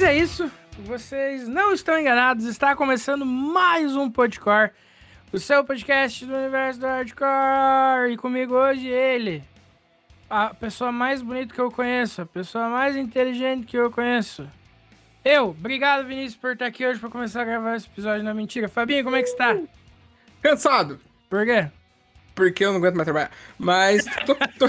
Mas é isso. Vocês não estão enganados. Está começando mais um Podcore. O seu podcast do universo do hardcore. E comigo hoje ele. A pessoa mais bonita que eu conheço. A pessoa mais inteligente que eu conheço. Eu. Obrigado, Vinícius, por estar aqui hoje para começar a gravar esse episódio na mentira. Fabinho, como é que está? Cansado. Por quê? Porque eu não aguento mais trabalhar. Mas tô, tô,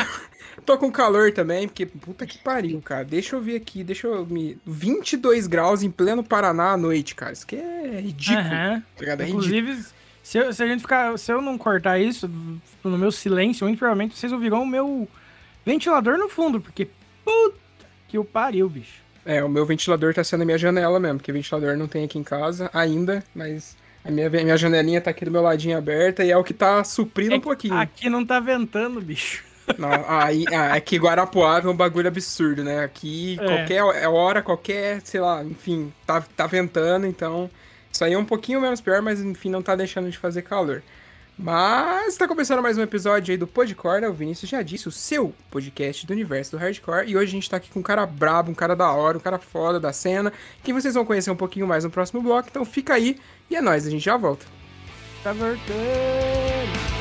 tô com calor também, porque puta que pariu, cara. Deixa eu ver aqui, deixa eu me. 22 graus em pleno Paraná à noite, cara. Isso aqui é ridículo. Aham. Tá? É ridículo. Inclusive, se, eu- se a gente ficar. Se eu não cortar isso no meu silêncio, muito provavelmente vocês ouvirão o meu ventilador no fundo, porque puta que o pariu, bicho. É, o meu ventilador tá sendo a minha janela mesmo, porque ventilador não tem aqui em casa ainda, mas a minha, minha janelinha tá aqui do meu ladinho aberta e é o que tá suprindo É um pouquinho. Aqui não tá ventando, bicho. Não, aí, ah, aqui Guarapuava é um bagulho absurdo, né? Aqui É. qualquer hora, qualquer, sei lá, enfim, tá, tá ventando, então isso aí é um pouquinho menos pior, mas enfim, não tá deixando de fazer calor. Mas tá começando mais um episódio aí do Podcore, né? O Vinícius já disse, o seu podcast do universo do hardcore. E hoje a gente tá aqui com um cara brabo, um cara da hora, um cara foda da cena, que vocês vão conhecer um pouquinho mais no próximo bloco. Então fica aí e é nóis, a gente já volta. Tá voltando.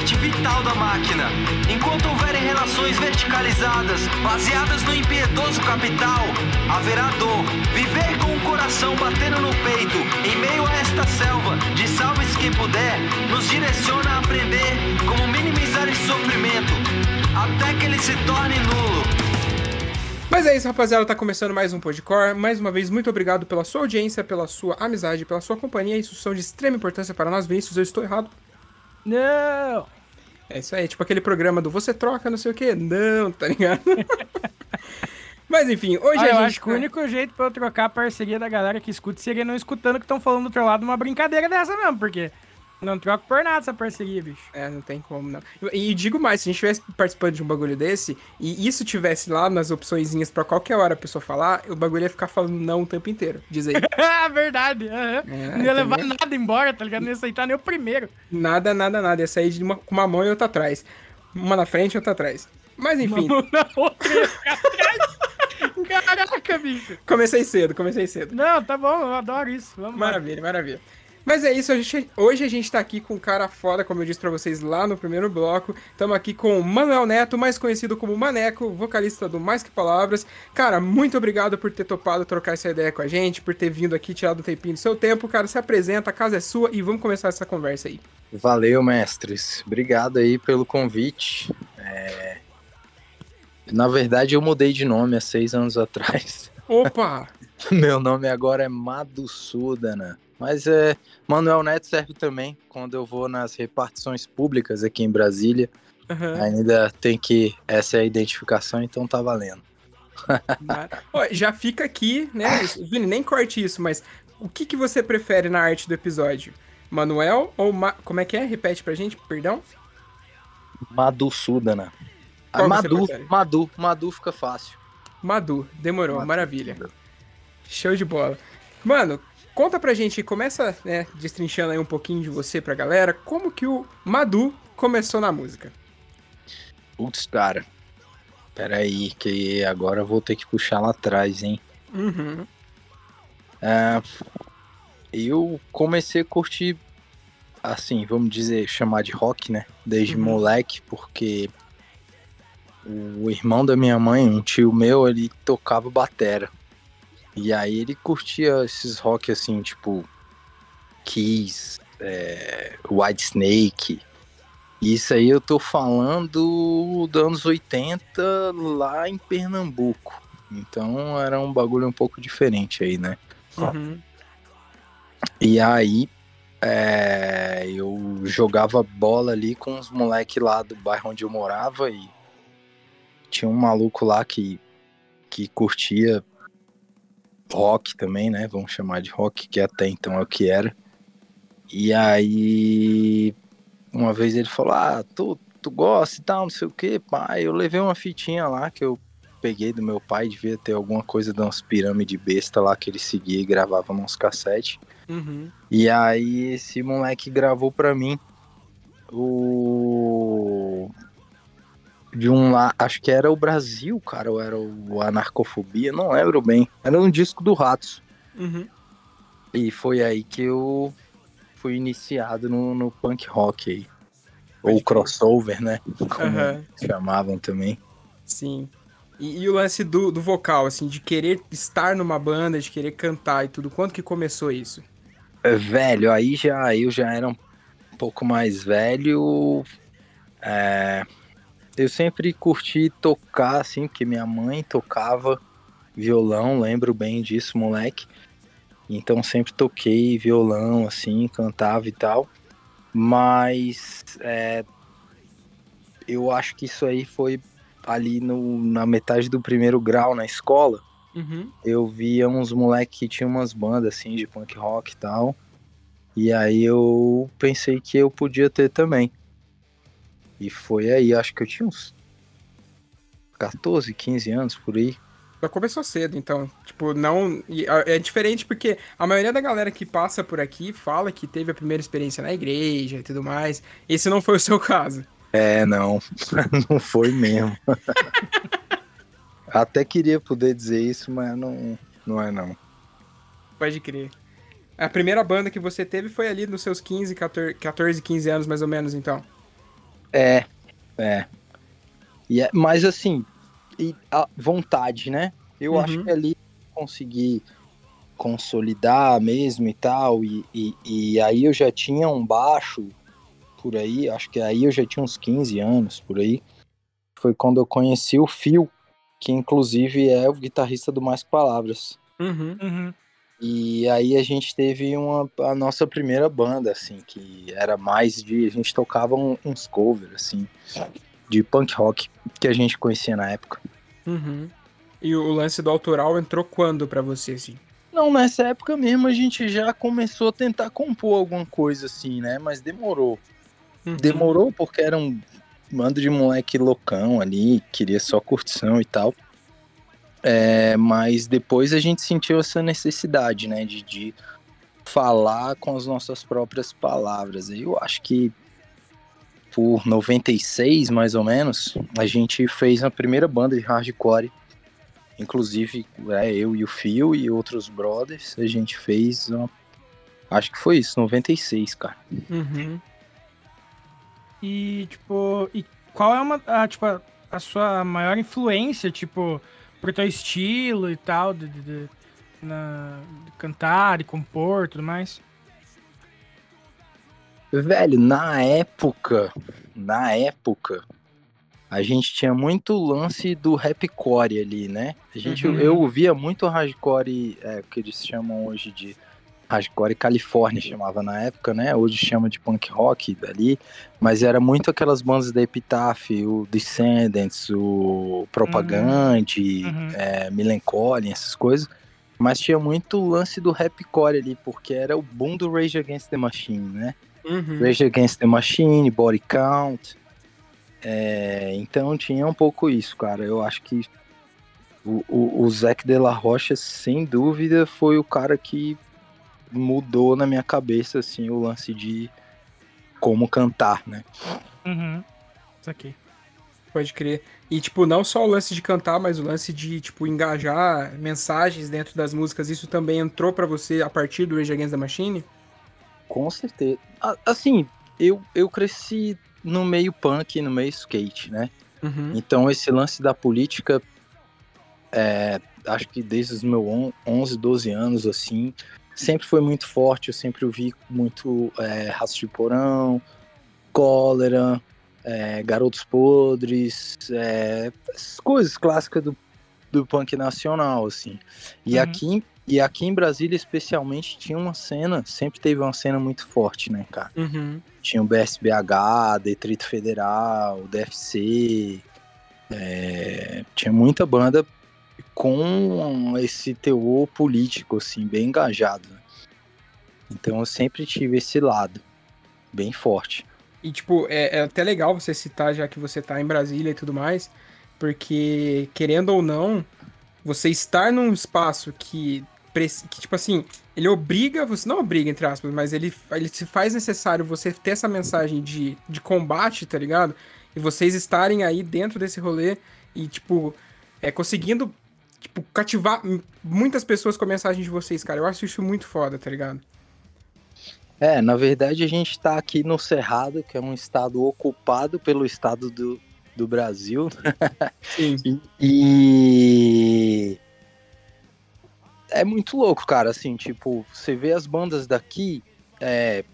Parte vital da máquina. Enquanto houverem relações verticalizadas, baseadas no impiedoso capital, haverá dor. Viver com o coração batendo no peito, em meio a esta selva, de salve-se quem puder, nos direciona a aprender como minimizar esse sofrimento, até que ele se torne nulo. Mas é isso, rapaziada. Tá começando mais um Podcore. Mais uma vez, muito obrigado pela sua audiência, pela sua amizade, pela sua companhia. Isso são de extrema importância para nós, Vinícius. Eu estou errado. Não! É isso aí, tipo aquele programa do você troca, não sei o que. Não, tá ligado? Mas enfim, hoje Ah, a eu gente. acho que o único jeito pra eu trocar a parceria da galera que escuta seria não escutando que estão falando do outro lado uma brincadeira dessa mesmo, porque não troco por nada essa parceria, bicho. É, não tem como, não. E, e digo mais, se a gente estivesse participando de um bagulho desse, e isso tivesse lá nas opçõezinhas pra qualquer hora a pessoa falar, o bagulho ia ficar falando não o tempo inteiro. Diz aí. Ah, verdade. É, não ia levar entendeu? nada embora, tá ligado? Não ia aceitar nem o primeiro. nada, nada, nada. Ia sair de uma, com uma mão e outra atrás. Uma na frente e outra atrás. Mas enfim, Uma mão na outra ia ficar atrás. Caraca, bicho. comecei cedo, comecei cedo. Não, tá bom, eu adoro isso. Vamos lá. Maravilha, maravilha. Mas é isso, a gente- hoje a gente tá aqui com um cara foda, como eu disse pra vocês lá no primeiro bloco. Estamos aqui com o Manuel Neto, mais conhecido como Maneco, vocalista do Mais Que Palavras. Cara, muito obrigado por ter topado trocar essa ideia com a gente, por ter vindo aqui, tirado um tempinho do seu tempo. Cara, se apresenta, a casa é sua e vamos começar essa conversa aí. Valeu, mestres. Obrigado aí pelo convite. É, Na verdade, eu mudei de nome há seis anos atrás. Opa! Meu nome agora é Madusudana. Mas é, Manuel Neto serve também quando eu vou nas repartições públicas aqui em Brasília. Aham. Ainda tem que. Essa é a identificação, então tá valendo. Ó, já fica aqui, né? Vini, nem corte isso, mas o que, que você prefere na arte do episódio? Manuel ou Ma... Como é que é? Repete pra gente, perdão. Madu Sudana. Madu? Madu, Madu fica fácil. Madu, demorou, Madu. maravilha. Show de bola. Mano, conta pra gente, começa, né, destrinchando aí um pouquinho de você pra galera, como que o Madu começou na música? Putz, cara. Pera aí, que agora eu vou ter que puxar lá atrás, hein? Uhum. É, eu comecei a curtir, assim, vamos dizer, chamar de rock, né? Desde Uhum. moleque, porque o irmão da minha mãe, um tio meu, ele tocava batera. E aí ele curtia esses rock assim, tipo Kiss, é, White Snake. Isso aí eu tô falando dos anos 80 lá em Pernambuco. Então era um bagulho um pouco diferente aí, né? Uhum. E aí é, eu jogava bola ali com os moleques lá do bairro onde eu morava e tinha um maluco lá que, que curtia rock também, né? Vamos chamar de rock, que até então é o que era. E aí uma vez ele falou, ah, tu, tu gosta e tal, não sei o que, pai. Eu levei uma fitinha lá que eu peguei do meu pai, devia ter alguma coisa de umas pirâmides besta lá que ele seguia e gravava nos cassete. Uhum. E aí esse moleque gravou pra mim o de um lá, acho que era o Brasil, cara, ou era o Anarcofobia, não lembro bem. Era um disco do Ratos. Uhum. E foi aí que eu fui iniciado no, no punk rock aí. Pode Ou crossover, né? Como Aham. chamavam também. Sim. E, e o lance do, do vocal, assim, de querer estar numa banda, de querer cantar e tudo, quando que começou isso? É, Velho, aí já eu já era um pouco mais velho. é, eu sempre curti tocar, assim, porque minha mãe tocava violão, lembro bem disso, moleque. Então sempre toquei violão, assim, cantava e tal. Mas é, eu acho que isso aí foi ali no, na metade do primeiro grau na escola Uhum. eu via uns moleques que tinham umas bandas assim de punk rock e tal. E aí eu pensei que eu podia ter também. E foi aí, acho que eu tinha uns 14, 15 anos por aí. Já começou cedo, então. Tipo, não. É diferente porque a maioria da galera que passa por aqui fala que teve a primeira experiência na igreja e tudo mais. Esse não foi o seu caso. É, não, não foi mesmo. Até queria poder dizer isso, mas não, não é não. Pode crer. A primeira banda que você teve foi ali nos seus 15, 14, 14 15 anos, mais ou menos, então. É, é. E é mas assim, e a vontade, né? Eu Uhum. acho que ali consegui consolidar mesmo e tal. E, e, e aí eu já tinha um baixo por aí, acho que aí eu já tinha uns 15 anos por aí. Foi quando eu conheci o Phil, que inclusive é o guitarrista do Mais Palavras. Uhum. Uhum. E aí a gente teve uma, a nossa primeira banda, assim, que era mais de. A gente tocava um- uns covers, assim, de punk rock que a gente conhecia na época. Uhum. E o lance do autoral entrou quando pra você, assim? Não, nessa época mesmo a gente já começou a tentar compor alguma coisa assim, né? Mas demorou. Uhum. Demorou porque era um bando de moleque loucão ali, queria só curtição e tal. É, mas depois a gente sentiu essa necessidade, né? De, de falar com as nossas próprias palavras. Eu acho que por 96, mais ou menos, a gente fez a primeira banda de hardcore. Inclusive, é, eu e o Fio e outros brothers, a gente fez uma... Acho que foi isso, 96, cara. Uhum. E, tipo, e qual é uma, a, tipo, a, a sua maior influência, tipo, pro teu estilo e tal, de, de- de- na, de cantar e compor e tudo mais? Velho, na época, na época, a gente tinha muito lance do rapcore ali, né? A gente, Uhum. Eu ouvia muito hardcore, é, que eles chamam hoje de hardcore Califórnia, chamava na época, né? Hoje chama de punk rock dali, mas era muito aquelas bandas da Epitaph, o Descendants, o Propagande, Uhum. é, Millencolin, essas coisas. Mas tinha muito lance do rapcore ali, porque era o boom do Rage Against the Machine, né? Uhum. Rage Against the Machine, Body Count. É, então tinha um pouco isso, cara. Eu acho que o, o, o Zac de la Rocha, sem dúvida, foi o cara que mudou na minha cabeça, assim, o lance de como cantar, né? Uhum. Isso aqui. Pode crer. E, tipo, não só o lance de cantar, mas o lance de, tipo, engajar mensagens dentro das músicas, isso também entrou para você a partir do Rage Against the Machine? Com certeza. Assim, eu, eu cresci no meio punk, no meio skate, né? Uhum. Então esse lance da política, é, acho que desde os meus 11, 12 anos, assim, sempre foi muito forte. Eu sempre ouvi muito é, Raça de Porão, Cólera, é, Garotos Podres, é, essas coisas clássicas do, do punk nacional, assim. E, uhum. aqui, e aqui em Brasília, especialmente, tinha uma cena, sempre teve uma cena muito forte, né, cara? Uhum. Tinha o BSBH, Detrito Federal, DFC, é, tinha muita banda com esse teor político, assim, bem engajado. Então eu sempre tive esse lado bem forte. E, tipo, é, é, até legal você citar, já que você tá em Brasília e tudo mais, porque, querendo ou não, você estar num espaço que, que tipo assim, ele obriga, você não obriga, entre aspas, mas ele, ele se faz necessário você ter essa mensagem de, de combate, tá ligado? E vocês estarem aí dentro desse rolê e, tipo, é, conseguindo, tipo, cativar muitas pessoas com a mensagem de vocês, cara. Eu acho isso muito foda, tá ligado? É, na verdade a gente está aqui no Cerrado, que é um estado ocupado pelo estado do, do Brasil. Sim. e é muito louco, cara. Assim, tipo, você vê as bandas daqui, é,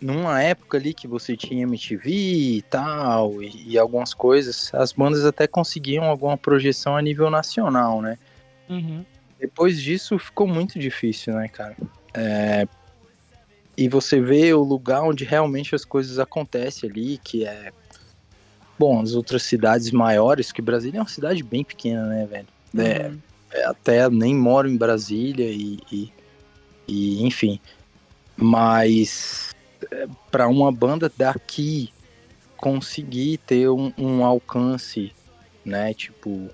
numa época ali que você tinha MTV e tal, e, e, algumas coisas, as bandas até conseguiam alguma projeção a nível nacional, né? Uhum. Depois disso ficou muito difícil, né, cara? É, e você vê o lugar onde realmente as coisas acontecem ali, que é. Bom, as outras cidades maiores, que Brasília é uma cidade bem pequena, né, velho? É, uhum. É, até nem moro em Brasília e, e, e enfim. Mas para uma banda daqui conseguir ter um, um alcance, né, tipo,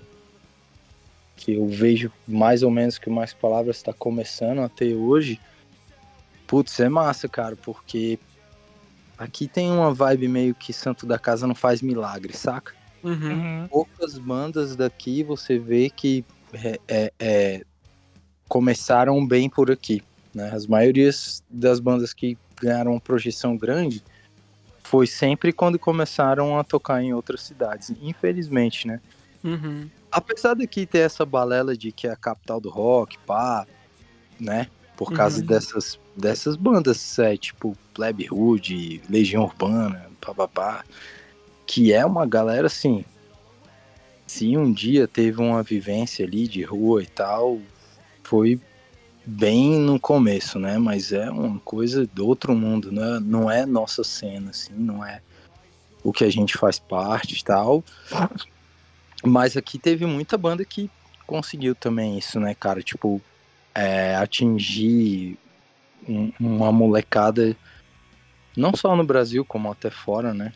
que eu vejo mais ou menos que o Mais Palavras está começando a ter hoje, Putz, é massa, cara, porque aqui tem uma vibe meio que Santo da Casa não faz milagre, saca? Uhum. uhum. Poucas bandas daqui você vê que é, é, é, começaram bem por aqui. Né? As maiorias das bandas que ganharam uma projeção grande foi sempre quando começaram a tocar em outras cidades, infelizmente, né? Uhum. Apesar daqui ter essa balela de que é a capital do rock, pá, né? Por causa uhum. dessas dessas bandas, é, tipo Plebe Hood, Legião Urbana, papapá, que é uma galera assim. Se um dia teve uma vivência ali de rua e tal, foi bem no começo, né? Mas é uma coisa do outro mundo, né? Não é nossa cena, assim, não é o que a gente faz parte e tal. Mas aqui teve muita banda que conseguiu também isso, né, cara? Tipo, é, atingir um, uma molecada, não só no Brasil, como até fora, né?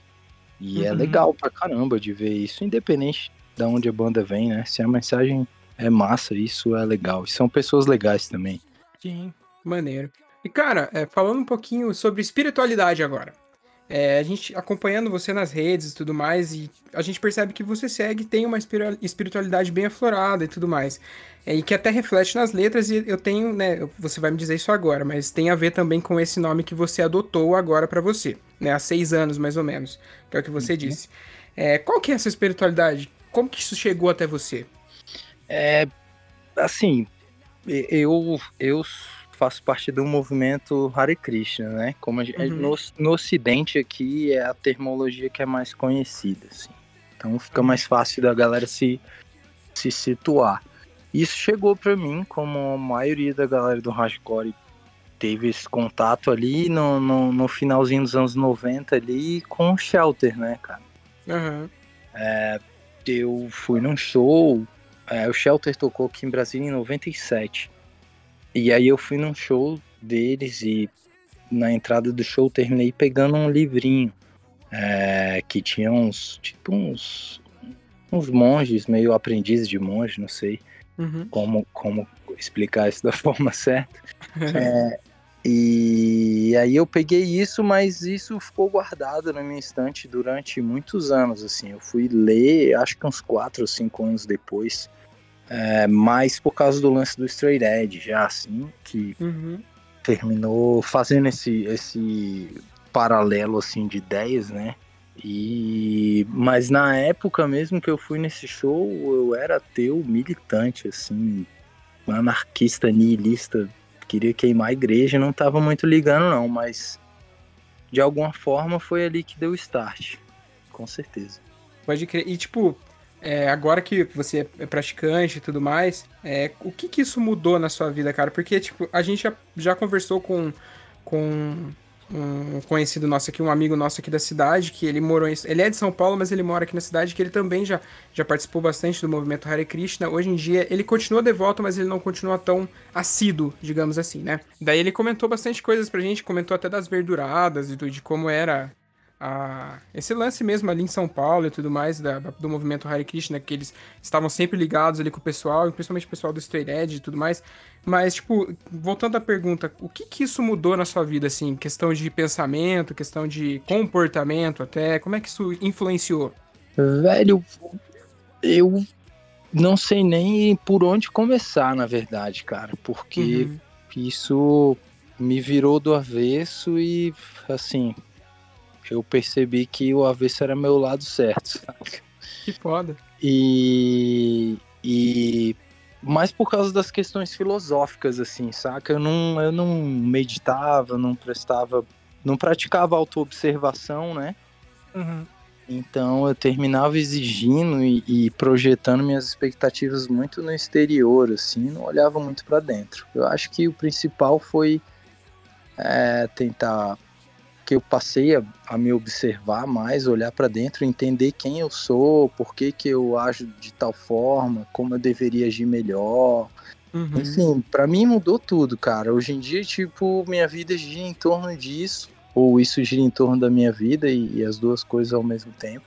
E é uhum. é legal pra caramba de ver isso, independente de onde a banda vem, né? Se a mensagem é massa, isso é legal. E são pessoas legais também. Sim, maneiro. E cara, é, falando um pouquinho sobre espiritualidade agora. É, a gente acompanhando você nas redes e tudo mais, e a gente percebe que você segue, tem uma espiritualidade bem aflorada e tudo mais. É, e que até reflete nas letras, e eu tenho, né? Você vai me dizer isso agora, mas tem a ver também com esse nome que você adotou agora para você, né? Há seis anos, mais ou menos, que é o que você uhum. disse. É, qual que é essa espiritualidade? Como que isso chegou até você? É, assim, eu, eu faço parte do movimento Hare Krishna, né? Como gente, uhum. no, no Ocidente aqui é a termologia que é mais conhecida, assim. Então fica mais fácil da galera se, se situar. Isso chegou para mim, como a maioria da galera do hardcore teve esse contato ali no, no, no finalzinho dos anos 90 ali com o Shelter, né, cara? Uhum. É, eu fui num show, é, o Shelter tocou aqui em Brasília em 97. E aí eu fui num show deles e na entrada do show terminei pegando um livrinho é, que tinha uns, tipo uns, uns monges, meio aprendizes de monge, não sei Uhum. como, como explicar isso da forma certa. É, e aí eu peguei isso, mas isso ficou guardado na minha estante durante muitos anos, assim. Eu fui ler, acho que uns 4 ou 5 anos depois, é, mais por causa do lance do Straight Edge, já assim, que Uhum. terminou fazendo esse, esse paralelo, assim, de ideias, né? E mas na época mesmo que eu fui nesse show, eu era ateu militante, assim, anarquista, nihilista, queria queimar a igreja, não tava muito ligando não, mas de alguma forma foi ali que deu o start, com certeza. Pode crer. E, tipo, é, agora que você é praticante e tudo mais, é, o que que isso mudou na sua vida, cara? Porque, tipo, a gente já, já conversou com, com um conhecido nosso aqui, um amigo nosso aqui da cidade, que ele morou em, Ele é de São Paulo, mas ele mora aqui na cidade, que ele também já, já participou bastante do movimento Hare Krishna. Hoje em dia, ele continua devoto, mas ele não continua tão assíduo, digamos assim, né? Daí ele comentou bastante coisas pra gente, comentou até das verduradas e do, de como era a, esse lance mesmo ali em São Paulo e tudo mais, da, do movimento Hare Krishna, que eles estavam sempre ligados ali com o pessoal, principalmente o pessoal do Straight Edge e tudo mais. Mas, tipo, voltando à pergunta, o que que isso mudou na sua vida, assim? Questão de pensamento, questão de comportamento até, como é que isso influenciou? Velho, eu não sei nem por onde começar, na verdade, cara, porque Uhum. isso me virou do avesso e, assim, eu percebi que o avesso era meu lado certo, saca? Que foda. E, e mais por causa das questões filosóficas, assim, saca? Eu não, eu não meditava, não prestava, não praticava autoobservação, né? Uhum. Então eu terminava exigindo e, e projetando minhas expectativas muito no exterior, assim, não olhava muito para dentro. Eu acho que o principal foi é, tentar que eu passei a, a me observar mais, olhar para dentro, entender quem eu sou, por que, que eu ajo de tal forma, como eu deveria agir melhor. Uhum. Enfim, para mim mudou tudo, cara. Hoje em dia, tipo, minha vida gira em torno disso, ou isso gira em torno da minha vida e, e as duas coisas ao mesmo tempo.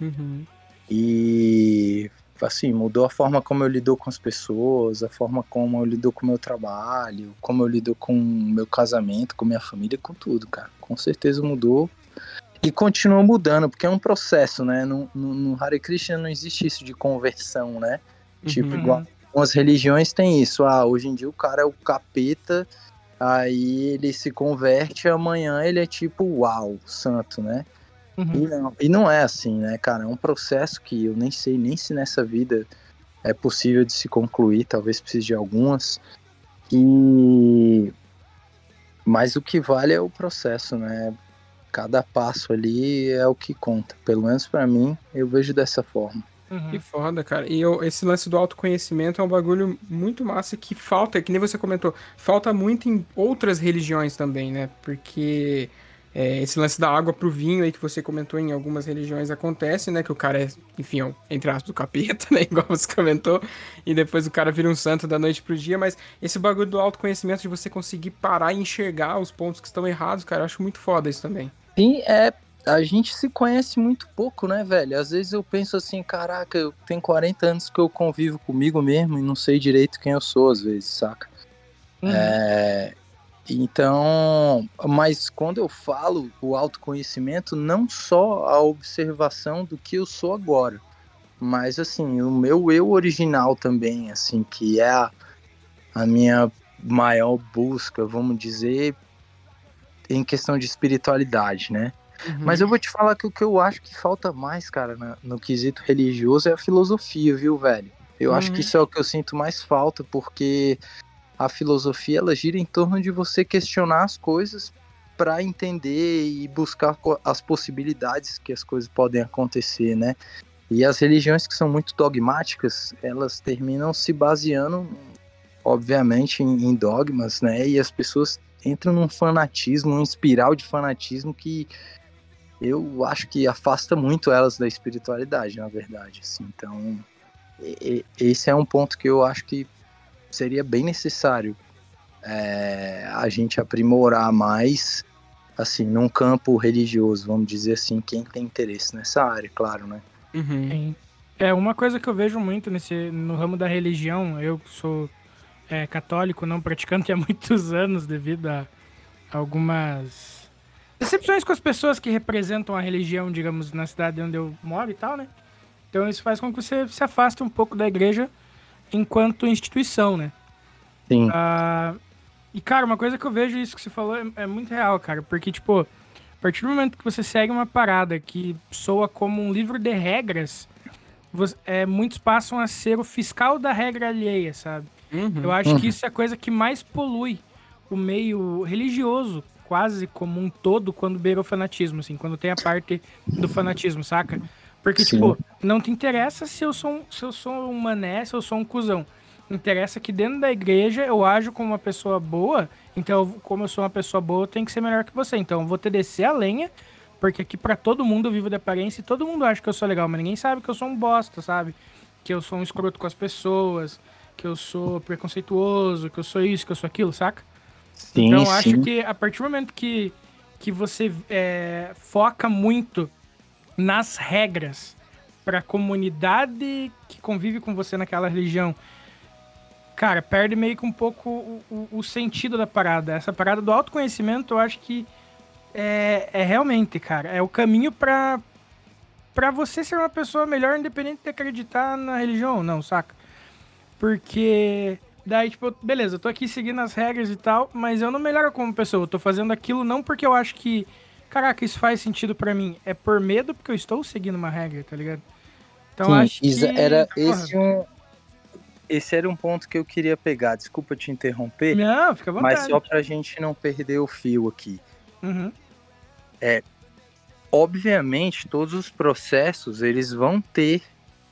Uhum. E assim, mudou a forma como eu lido com as pessoas, a forma como eu lido com o meu trabalho, como eu lido com o meu casamento, com minha família, com tudo, cara. Com certeza mudou. E continua mudando, porque é um processo, né? No, no, no Hare Krishna não existe isso de conversão, né? Tipo, Uhum. igual algumas religiões tem isso. Ah, hoje em dia o cara é o capeta, aí ele se converte, amanhã ele é tipo, uau, santo, né? Uhum. E não, e não é assim, né, cara? É um processo que eu nem sei nem se nessa vida é possível de se concluir, talvez precise de algumas. E mas o que vale é o processo, né? Cada passo ali é o que conta. Pelo menos pra mim, eu vejo dessa forma. Uhum. Que foda, cara. E eu- esse lance do autoconhecimento é um bagulho muito massa que falta, que nem você comentou, falta muito em outras religiões também, né? Porque é, esse lance da água pro vinho aí que você comentou em algumas religiões acontece, né? Que o cara é, enfim, é, um, entre aspas, do capeta, né? Igual você comentou. E depois o cara vira um santo da noite pro dia. Mas esse bagulho do autoconhecimento, de você conseguir parar e enxergar os pontos que estão errados, cara, eu acho muito foda isso também. Sim, é. A gente se conhece muito pouco, né, velho? Às vezes eu penso assim, caraca, eu tenho 40 anos que eu convivo comigo mesmo e não sei direito quem eu sou, às vezes, saca? Uhum. É, então, mas quando eu falo o autoconhecimento, não só a observação do que eu sou agora, mas assim, o meu eu original também, assim, que é a, a minha maior busca, vamos dizer, em questão de espiritualidade, né? Mas eu vou te falar que o que eu acho que falta mais, cara, na- no quesito religioso é a filosofia, viu, velho? Eu acho Uhum. que isso é o que eu sinto mais falta, porque a filosofia ela gira em torno de você questionar as coisas para entender e buscar as possibilidades que as coisas podem acontecer, né? E as religiões que são muito dogmáticas, elas terminam se baseando, obviamente, em, em dogmas, né? E as pessoas entram num fanatismo, num espiral de fanatismo que eu acho que afasta muito elas da espiritualidade, na verdade. Assim. Então, esse é um ponto que eu acho que seria bem necessário é, a gente aprimorar mais assim, num campo religioso, vamos dizer assim, quem tem interesse nessa área, claro, né? Uhum. Sim. É, uma coisa que eu vejo muito nesse, no ramo da religião, eu sou é, católico, não praticante há muitos anos devido a algumas decepções com as pessoas que representam a religião, digamos, na cidade onde eu moro e tal, né? Então isso faz com que você se afaste um pouco da igreja enquanto instituição, né? Sim. Ah, e, cara, uma coisa que eu vejo, isso que você falou, é, é muito real, cara. Porque, tipo, a partir do momento que você segue uma parada que soa como um livro de regras, você- é, muitos passam a ser o fiscal da regra alheia, sabe? Uhum. Eu acho que isso é a coisa que mais polui o meio religioso, quase como um todo, quando beira o fanatismo, assim, quando tem a parte do fanatismo, saca? Porque, Sim. tipo, não te interessa se eu, sou um, se eu sou um mané, se eu sou um cuzão. Interessa que dentro da igreja eu ajo como uma pessoa boa, então, como eu sou uma pessoa boa, eu tenho que ser melhor que você. Então, eu vou te descer a lenha, porque aqui pra todo mundo eu vivo de aparência e todo mundo acha que eu sou legal, mas ninguém sabe que eu sou um bosta, sabe? Que eu sou um escroto com as pessoas, que eu sou preconceituoso, que eu sou isso, que eu sou aquilo, saca? Sim, então eu sim. acho que a partir do momento que, que você é, foca muito nas regras para a comunidade que convive com você naquela religião, cara, perde meio que um pouco o, o- o sentido da parada. Essa parada do autoconhecimento, eu acho que é, é realmente, cara, é o caminho para para você ser uma pessoa melhor, independente de acreditar na religião ou não, saca? Porque daí, tipo, beleza, eu tô aqui seguindo as regras e tal, mas eu não melhoro como pessoa. Eu tô fazendo aquilo não porque eu acho que, caraca, isso faz sentido pra mim. É por medo porque eu estou seguindo uma regra, tá ligado? Então Sim, acho que. Era esse um esse era um ponto que eu queria pegar. Desculpa te interromper, Não, fica à vontade. mas só pra gente não perder o fio aqui. Uhum, Obviamente, todos os processos eles vão ter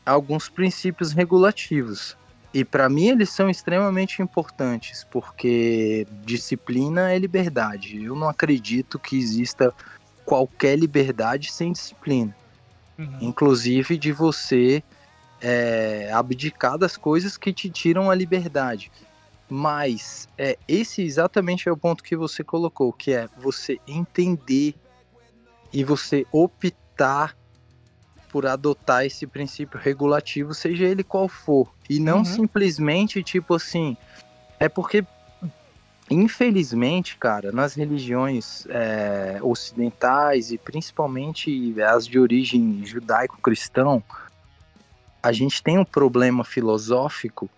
alguns princípios regulativos. E para mim eles são extremamente importantes, porque disciplina é liberdade. Eu não acredito que exista qualquer liberdade sem disciplina. uhum. inclusive de você é, abdicar das coisas que te tiram a liberdade. Mas é, esse exatamente é o ponto que você colocou, que é você entender e você optar por adotar esse princípio regulativo, seja ele qual for, e não Uhum. simplesmente tipo assim, é porque infelizmente, cara, nas religiões é, ocidentais e principalmente as de origem judaico-cristão, a gente tem um problema filosófico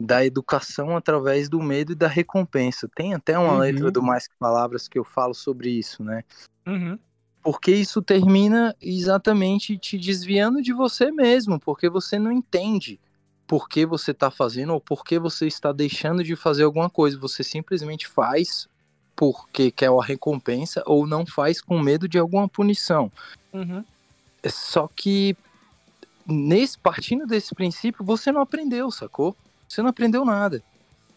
da educação através do medo e da recompensa. Tem até uma Uhum. letra do Mais Que Palavras que eu falo sobre isso, né? Uhum. Porque isso termina exatamente te desviando de você mesmo, porque você não entende por que você está fazendo ou por que você está deixando de fazer alguma coisa. Você simplesmente faz porque quer a recompensa ou não faz com medo de alguma punição. Uhum. É Só que nesse partindo desse princípio, você não aprendeu, sacou? Você não aprendeu nada.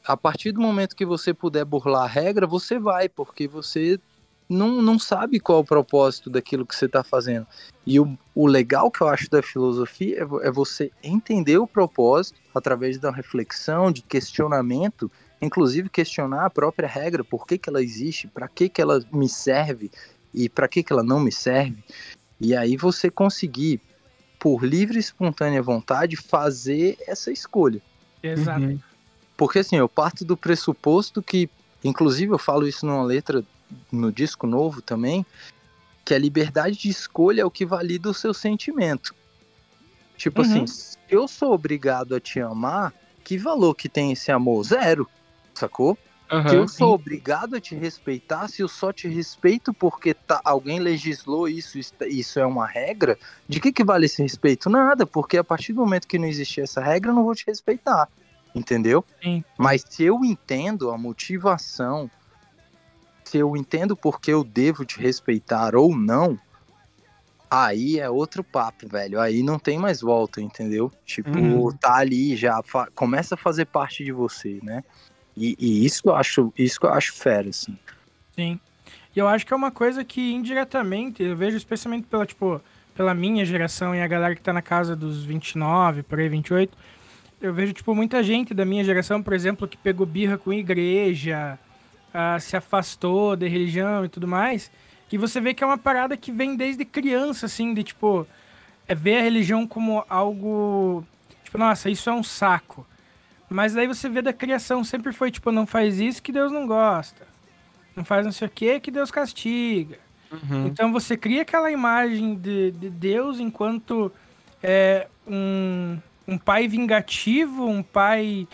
A partir do momento que você puder burlar a regra, você vai, porque você não, não sabe qual é o propósito daquilo que você está fazendo. E o, o legal que eu acho da filosofia é, é você entender o propósito através da reflexão, de questionamento, inclusive questionar a própria regra, por que, que ela existe, para que, que ela me serve e para que, que ela não me serve. E aí você conseguir, por livre e espontânea vontade, fazer essa escolha. Exato. Uhum. Porque assim, eu parto do pressuposto que, inclusive eu falo isso numa letra no disco novo também, que a liberdade de escolha é o que valida o seu sentimento. Tipo Uhum. assim, se eu sou obrigado a te amar, que valor que tem esse amor? Zero. Sacou? Aham, Se eu sim. sou obrigado a te respeitar, se eu só te respeito porque tá, alguém legislou isso, isso- isso é uma regra, de que, que vale esse respeito? Nada, porque a partir do momento que não existir essa regra, eu não vou te respeitar. Entendeu? Sim. Mas se eu entendo a motivação, se eu entendo porque eu devo te respeitar ou não, aí é outro papo, velho. Aí não tem mais volta, entendeu? Tipo, Uhum. tá ali já, começa a fazer parte de você, né? E, e isso que eu acho, isso eu acho fera, assim. Sim. E eu acho que é uma coisa que indiretamente, eu vejo especialmente pela, tipo, pela minha geração e a galera que tá na casa dos 29, por aí, 28, eu vejo, tipo, muita gente da minha geração, por exemplo, que pegou birra com igreja, ah, se afastou da religião e tudo mais, E você vê que é uma parada que vem desde criança, assim, de tipo, é ver a religião como algo. Tipo, nossa, isso é um saco. Mas daí você vê da criação, sempre foi tipo, não faz isso que Deus não gosta. Não faz não sei o que que Deus castiga. Uhum. Então você cria aquela imagem de, de Deus enquanto é, um, um pai vingativo, um pai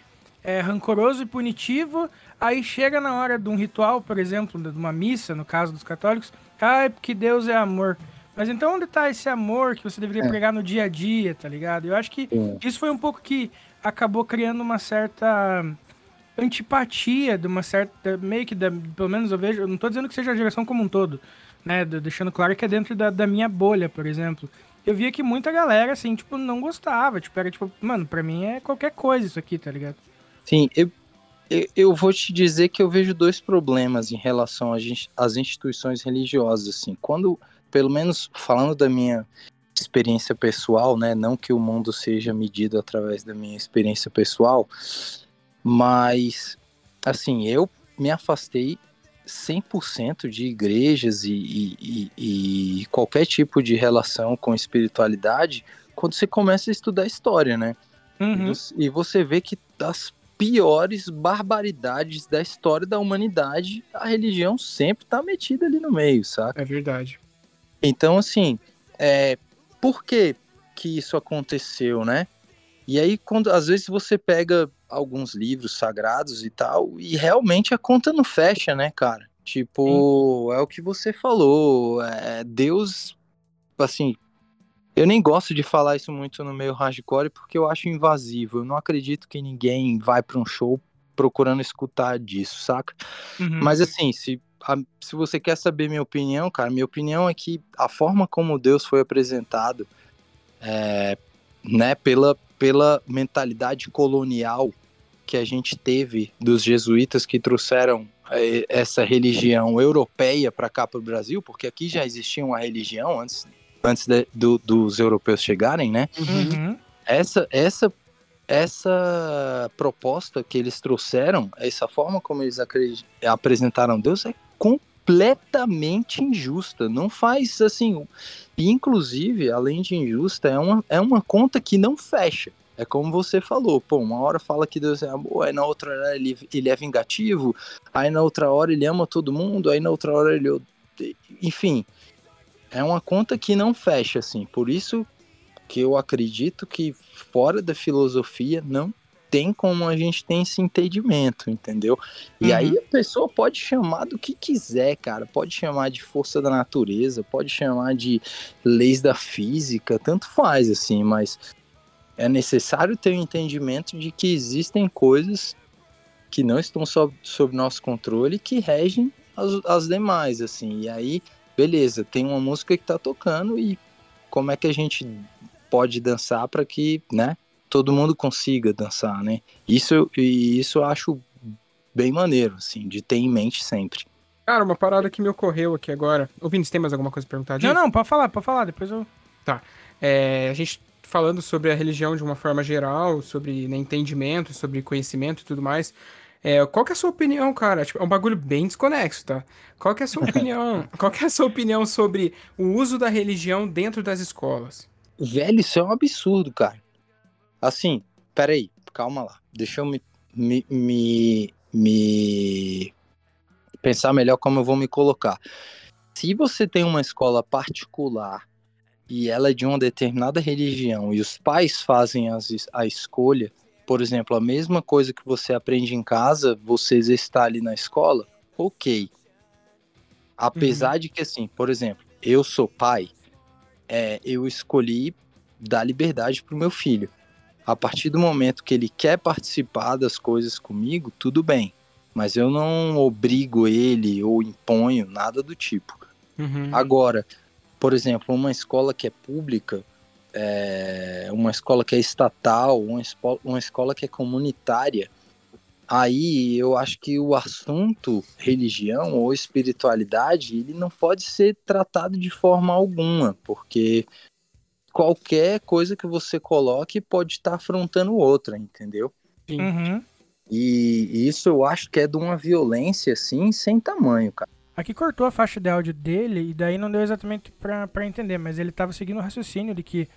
é, rancoroso e punitivo. Aí chega na hora de um ritual, por exemplo, de uma missa, no caso dos católicos, ah, é porque Deus é amor. Mas então onde tá esse amor que você deveria É. pregar no dia a dia, tá ligado? Eu acho que Sim. isso foi um pouco que acabou criando uma certa antipatia, de uma certa. meio que, da, pelo menos eu vejo. Eu não tô dizendo que seja a geração como um todo, né? de- Deixando claro que é dentro da, da minha bolha, por exemplo. Eu via que muita galera, assim, tipo, não gostava. Tipo, era tipo, mano, pra mim é qualquer coisa isso aqui, tá ligado? Sim, eu, eu, eu vou te dizer que eu vejo dois problemas em relação às ins- às instituições religiosas, assim. Quando, pelo menos falando da minha experiência pessoal, né, não que o mundo seja medido através da minha experiência pessoal, mas, assim, eu me afastei 100% de igrejas e, e, e, e qualquer tipo de relação com espiritualidade quando você começa a estudar história, né? Uhum. você- E você vê que das piores barbaridades da história da humanidade, a religião sempre tá metida ali no meio, saca? É verdade. Então, assim, é, por que que isso aconteceu, né? E aí, quando às vezes você pega alguns livros sagrados e tal, e realmente a conta não fecha, né, cara? Tipo, é o que você falou, é, Deus, assim, eu nem gosto de falar isso muito no meio hardcore porque eu acho invasivo. Eu não acredito que ninguém vai pra um show procurando escutar disso, saca? Uhum. Mas assim, se, a- se você quer saber minha opinião, cara, minha opinião é que a forma como Deus foi apresentado, é, né, pela, pela mentalidade colonial que a gente teve dos jesuítas que trouxeram é, essa religião europeia para cá para o Brasil, porque aqui já existia uma religião antes, antes de- do- dos europeus chegarem, né? Uhum. essa essa essa proposta que eles trouxeram, essa forma como eles apresentaram Deus é completamente injusta. Não faz assim. E inclusive, além de injusta, é uma, é uma conta que não fecha. É como você falou, pô, uma hora fala que Deus é amor, aí na outra hora ele, ele é vingativo, aí na outra hora ele ama todo mundo, aí na outra hora ele. Enfim, é uma conta que não fecha, assim. Por isso que eu acredito que fora da filosofia não tem como a gente ter esse entendimento, entendeu? E Uhum. aí a pessoa pode chamar do que quiser, cara. Pode chamar de força da natureza, pode chamar de leis da física, tanto faz, assim, mas é necessário ter o entendimento de que existem coisas que não estão sob, sob nosso controle que regem as, as demais, assim. E aí, beleza, tem uma música que tá tocando e como é que a gente pode dançar para que, né, todo mundo consiga dançar, né? Isso eu- e isso eu acho bem maneiro, assim, de ter em mente sempre. Cara, uma parada que me ocorreu aqui agora. Ouvindo, você tem mais alguma coisa pra perguntar disso? Não, não, pode falar, pode falar, depois eu. É, a gente falando sobre a religião de uma forma geral, sobre né, entendimento, sobre conhecimento e tudo mais. É, qual que é a sua opinião, cara? Tipo, é um bagulho bem desconexo, tá? Qual que é a sua opinião? qual que é a sua opinião sobre o uso da religião dentro das escolas? Velho, isso é um absurdo, cara. Assim, peraí, calma lá. Deixa eu me, me, me, me pensar melhor como eu vou me colocar. Se você tem uma escola particular e ela é de uma determinada religião e os pais fazem as, a escolha, por exemplo, a mesma coisa que você aprende em casa, você exercitar ali na escola, ok. Apesar de que, assim, por exemplo, eu sou pai, é, eu escolhi dar liberdade pro meu filho. A partir do momento que ele quer participar das coisas comigo, tudo bem. Mas eu não obrigo ele ou imponho nada do tipo. Uhum. Agora, por exemplo, uma escola que é pública, é, uma escola que é estatal, uma, espo- uma escola que é comunitária, aí eu acho que o assunto religião ou espiritualidade ele não pode ser tratado de forma alguma, porque qualquer coisa que você coloque pode estar afrontando outra, entendeu? Uhum. E isso eu acho que é de uma violência assim sem tamanho, cara. Aqui cortou a faixa de áudio dele e daí não deu exatamente pra, pra entender, mas ele tava seguindo o raciocínio de que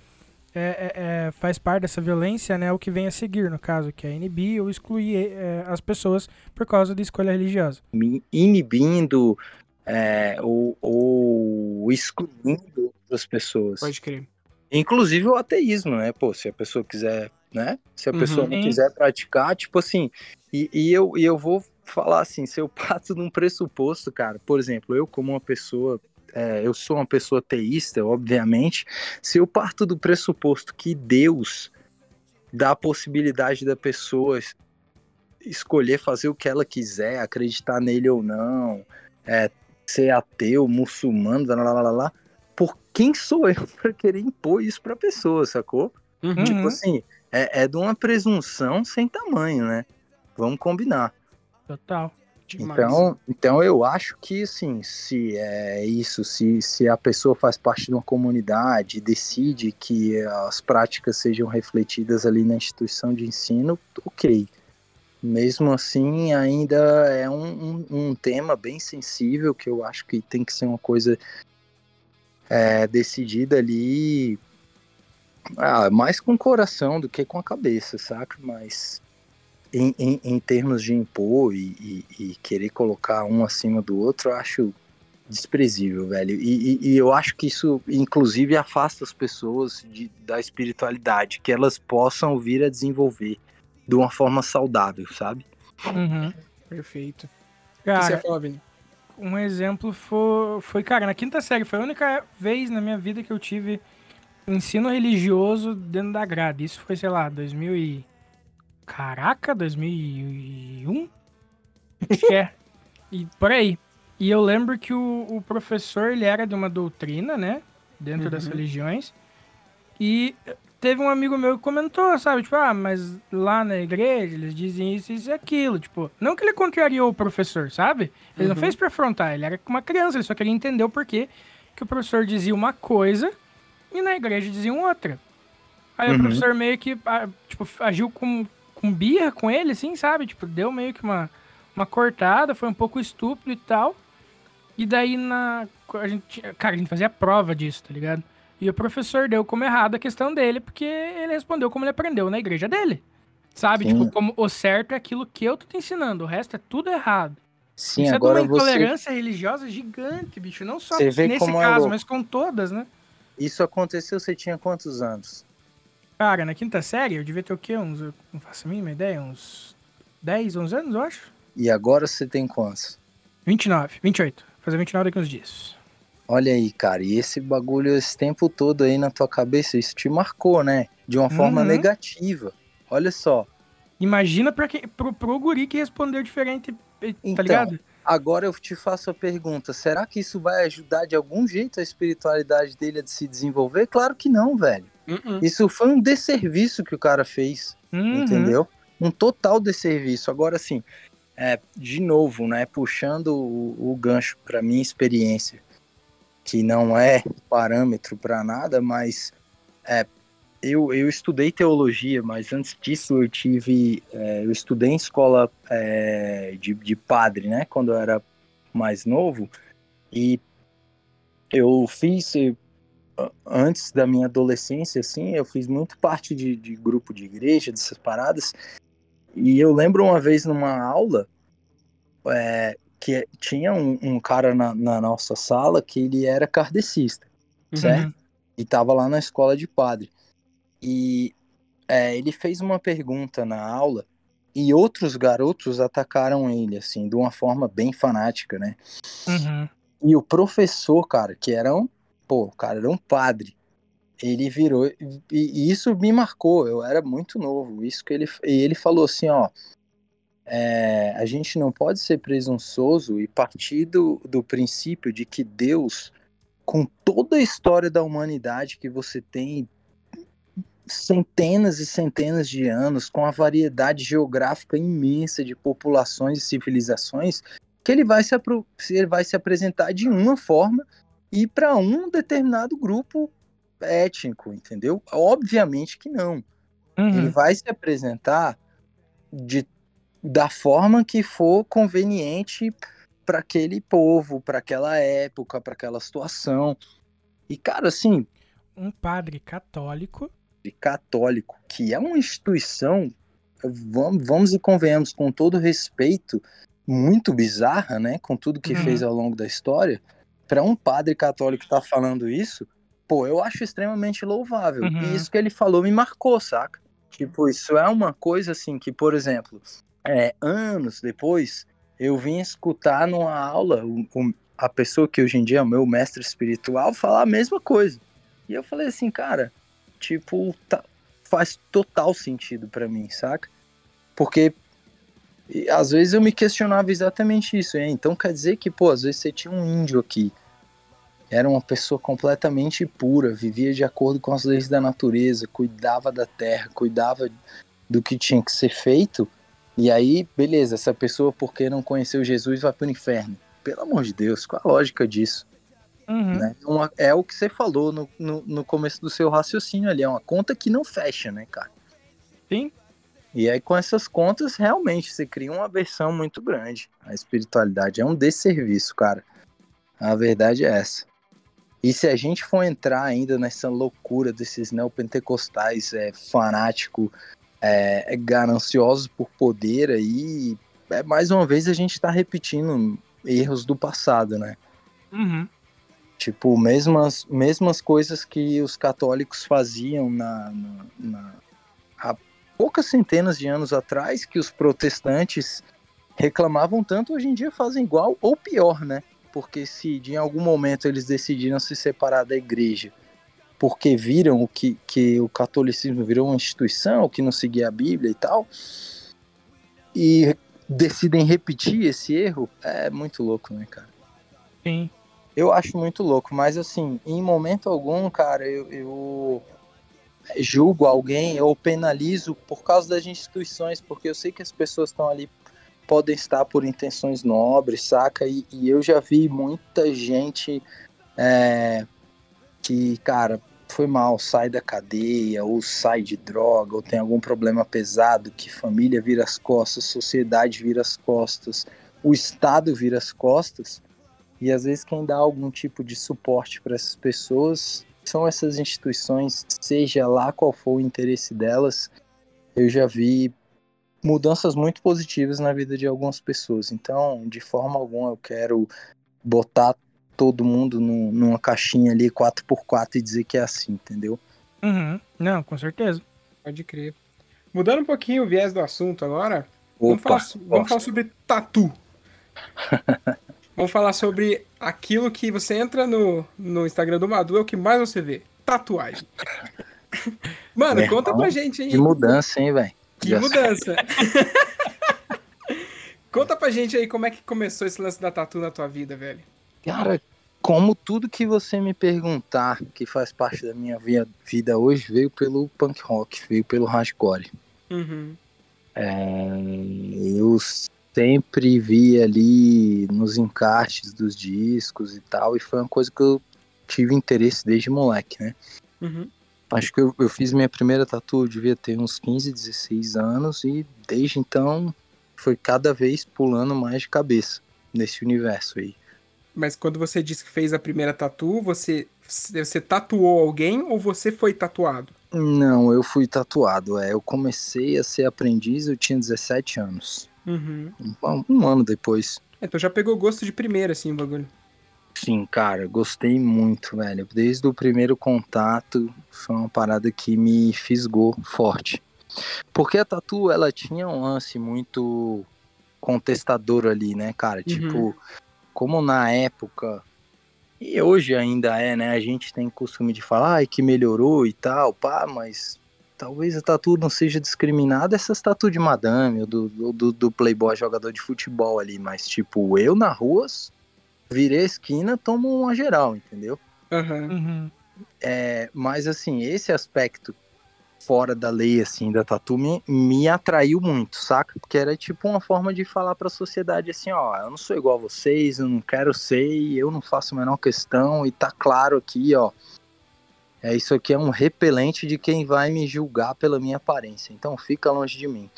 é, é, é, faz parte dessa violência, né, o que vem a seguir, no caso, que é inibir ou excluir é, as pessoas por causa de escolha religiosa. Me inibindo é, ou, ou excluindo outras pessoas. Pode crer. Inclusive o ateísmo, né? Pô, se a pessoa quiser, né? Se a Uhum. pessoa não Sim. quiser praticar, tipo assim, e, e eu, e eu vou falar assim, se eu parto num pressuposto, cara, por exemplo, eu como uma pessoa, é, eu sou uma pessoa teísta, obviamente, se eu parto do pressuposto que Deus dá a possibilidade da pessoa es- escolher fazer o que ela quiser, acreditar nele ou não, é, ser ateu, muçulmano, lá, lá, lá, lá, por quem sou eu pra querer impor isso pra pessoa, sacou? Uhum. Tipo assim, é, é de uma presunção sem tamanho, né? Vamos combinar. Total. Demais. Então, então eu acho que assim, se é isso, se, se a pessoa faz parte de uma comunidade, decide que as práticas sejam refletidas ali na instituição de ensino, ok. Mesmo assim, ainda é um, um, um tema bem sensível que eu acho que tem que ser uma coisa é, decidida ali ah, mais com o coração do que com a cabeça, saca? Mas em, em, em termos de impor e, e- e querer colocar um acima do outro, eu acho desprezível, velho. E, e- e eu acho que isso, inclusive, afasta as pessoas de- da espiritualidade, que elas possam vir a desenvolver de uma forma saudável, sabe? Uhum. Perfeito. O que você Cara, Vini? um exemplo foi, foi, cara, na quinta série, foi a única vez na minha vida que eu tive ensino religioso dentro da grade. Isso foi, sei lá, 2000 e... Caraca, 2001? Acho que é. E por aí. E eu lembro que o, o professor, ele era de uma doutrina, né? Dentro das Uhum. religiões. E teve um amigo meu que comentou, sabe? Tipo, ah, mas lá na igreja eles dizem isso, isso e aquilo. Tipo, não que ele contrariou o professor, sabe? Ele não Uhum. fez pra afrontar, ele era uma criança, ele só queria entender o porquê que o professor dizia uma coisa e na igreja diziam outra. Aí Uhum. o professor meio que, ah, tipo, agiu com, com birra com ele, assim, sabe? Tipo, deu meio que uma, uma cortada, foi um pouco estúpido e tal. E daí na. A gente, cara, a gente fazia prova disso, tá ligado? E o professor deu como errado a questão dele, porque ele respondeu como ele aprendeu na igreja dele. Sabe? Sim. Tipo, como o certo é aquilo que eu tô te ensinando, o resto é tudo errado. Sim, Isso agora é de uma você. intolerância religiosa gigante, bicho. Não só Você nesse é caso, louco. mas com todas, né? Isso aconteceu, você tinha quantos anos? Cara, na quinta série, eu devia ter o quê? Uns. Não faço a mínima ideia, uns 10, 11 anos, eu acho. E agora você tem quantos? 29, 28. Vou fazer 29 daqui uns dias. Olha aí, cara, e esse bagulho esse tempo todo aí na tua cabeça, isso te marcou, né? De uma forma Uhum. negativa. Olha só. Imagina pra que, pro, pro guri que respondeu diferente, tá Então, ligado? Agora eu te faço a pergunta: será que isso vai ajudar de algum jeito a espiritualidade dele a se desenvolver? Claro que não, velho. Uh-uh. Isso foi um desserviço que o cara fez, Uhum. entendeu? Um total desserviço. Agora, assim, é, de novo, né? Puxando o, o gancho para minha experiência, que não é parâmetro para nada, mas é, eu, eu estudei teologia, mas antes disso eu tive. é, eu estudei em escola é, de, de padre, né? Quando eu era mais novo. E eu fiz. Antes da minha adolescência, assim, eu fiz muito parte de, de grupo de igreja, dessas paradas. E eu lembro uma vez numa aula é, que tinha um, um cara na, na nossa sala que ele era kardecista certo? Uhum. E tava lá na escola de padre. E é, ele fez uma pergunta na aula e outros garotos atacaram ele, assim, de uma forma bem fanática, né? Uhum. E o professor, cara, que era um, pô, o cara era um padre, ele virou, e, e isso me marcou, eu era muito novo, isso que ele, e ele falou assim, ó, é, a gente não pode ser presunçoso e partir do, do princípio de que Deus, com toda a história da humanidade que você tem, centenas e centenas de anos, com a variedade geográfica imensa de populações e civilizações, que ele vai se, ele vai se apresentar de uma forma e para um determinado grupo étnico, entendeu? Obviamente que não. Ele Uhum. vai se apresentar de, da forma que for conveniente para aquele povo, para aquela época, para aquela situação. E cara, assim, Um padre católico. Católico, que é uma instituição, vamos, e convenhamos, com todo respeito, muito bizarra, né? Com tudo que Uhum. fez ao longo da história, para um padre católico estar falando isso, pô, eu acho extremamente louvável. Uhum. E isso que ele falou me marcou, saca? Tipo, isso é uma coisa assim que, por exemplo, é, anos depois, eu vim escutar numa aula o- o- a pessoa que hoje em dia é o meu mestre espiritual falar a mesma coisa. E eu falei assim, cara, tipo, tá- faz total sentido pra mim, saca? Porque às vezes eu me questionava exatamente isso. hein? Então quer dizer que, pô, às vezes você tinha um índio aqui, era uma pessoa completamente pura, vivia de acordo com as leis da natureza, cuidava da terra, cuidava do que tinha que ser feito. E aí, beleza, essa pessoa, porque não conheceu Jesus, vai pro inferno. Pelo amor de Deus, qual a lógica disso? Uhum. né? Uma- é o que você falou no, no, no começo do seu raciocínio ali, é uma conta que não fecha, né, cara? Sim. E aí, com essas contas, realmente, você cria uma aversão muito grande. A espiritualidade é um desserviço, cara. A verdade é essa. E se a gente for entrar ainda nessa loucura desses neopentecostais é, fanático, é, é, gananciosos por poder aí, é, mais uma vez a gente está repetindo erros do passado, né? Uhum. Tipo, mesmas, mesmas coisas que os católicos faziam na, na, na- há poucas centenas de anos atrás, que os protestantes reclamavam tanto, hoje em dia fazem igual ou pior, né? Porque se de em algum momento eles decidiram se separar da igreja, porque viram o que, que o catolicismo virou uma instituição, que não seguia a Bíblia e tal, e decidem repetir esse erro, é muito louco, né, cara? Sim. Eu acho muito louco, mas assim, em momento algum, cara, eu, eu julgo alguém ou penalizo por causa das instituições, porque eu sei que as pessoas estão ali, podem estar por intenções nobres, saca? E, e eu já vi muita gente é, que, cara, foi mal, sai da cadeia, ou sai de droga, ou tem algum problema pesado, que família vira as costas, sociedade vira as costas, o Estado vira as costas. E às vezes quem dá algum tipo de suporte para essas pessoas são essas instituições, seja lá qual for o interesse delas. Eu já vi mudanças muito positivas na vida de algumas pessoas. Então, de forma alguma, eu quero botar todo mundo num- numa caixinha ali 4x4 e dizer que é assim, entendeu? Uhum. Não, com certeza. Pode crer. Mudando um pouquinho o viés do assunto agora, vamos, Opa, falar, so- vamos falar sobre tatu. vamos falar sobre aquilo que você entra no, no Instagram do Madu, é o que mais você vê. Tatuagem. Mano, Meu conta irmão, pra gente aí. que mudança, hein, velho? Que Já- mudança. Conta pra gente aí como é que começou esse lance da tatu na tua vida, velho. Cara, como tudo que você me perguntar que faz parte da minha vida hoje veio pelo punk rock, veio pelo hardcore. Uhum. É, eu sempre vi ali nos encaixes dos discos e tal, e foi uma coisa que eu tive interesse desde moleque, né? Uhum. Acho que eu, eu fiz minha primeira tatu, eu devia ter uns 15, 16 anos, e desde então foi cada vez pulando mais de cabeça nesse universo aí. Mas quando você disse que fez a primeira tatu, você, você tatuou alguém ou você foi tatuado? Não, eu fui tatuado. É, eu comecei a ser aprendiz, eu tinha 17 anos. Uhum. Um, um ano depois. Então já pegou gosto de primeira, assim, o bagulho. Sim, cara, gostei muito, velho. Desde o primeiro contato, foi uma parada que me fisgou forte. Porque a tatu, ela tinha um lance muito contestador ali, né, cara? Tipo, como na época, e hoje ainda é, né? A gente tem costume de falar ai, que melhorou e tal, pá, mas talvez a tatu não seja discriminada essas tatu de madame ou do, do, do playboy jogador de futebol ali, mas tipo, eu na rua virei a esquina, tomo uma geral, entendeu? Uhum. É, mas assim, esse aspecto fora da lei, assim, da tatu me, me atraiu muito, saca? Porque era tipo uma forma de falar pra sociedade assim, ó, eu não sou igual a vocês, eu não quero ser, eu não faço a menor questão, e tá claro aqui, ó, é isso aqui é um repelente de quem vai me julgar pela minha aparência, então fica longe de mim.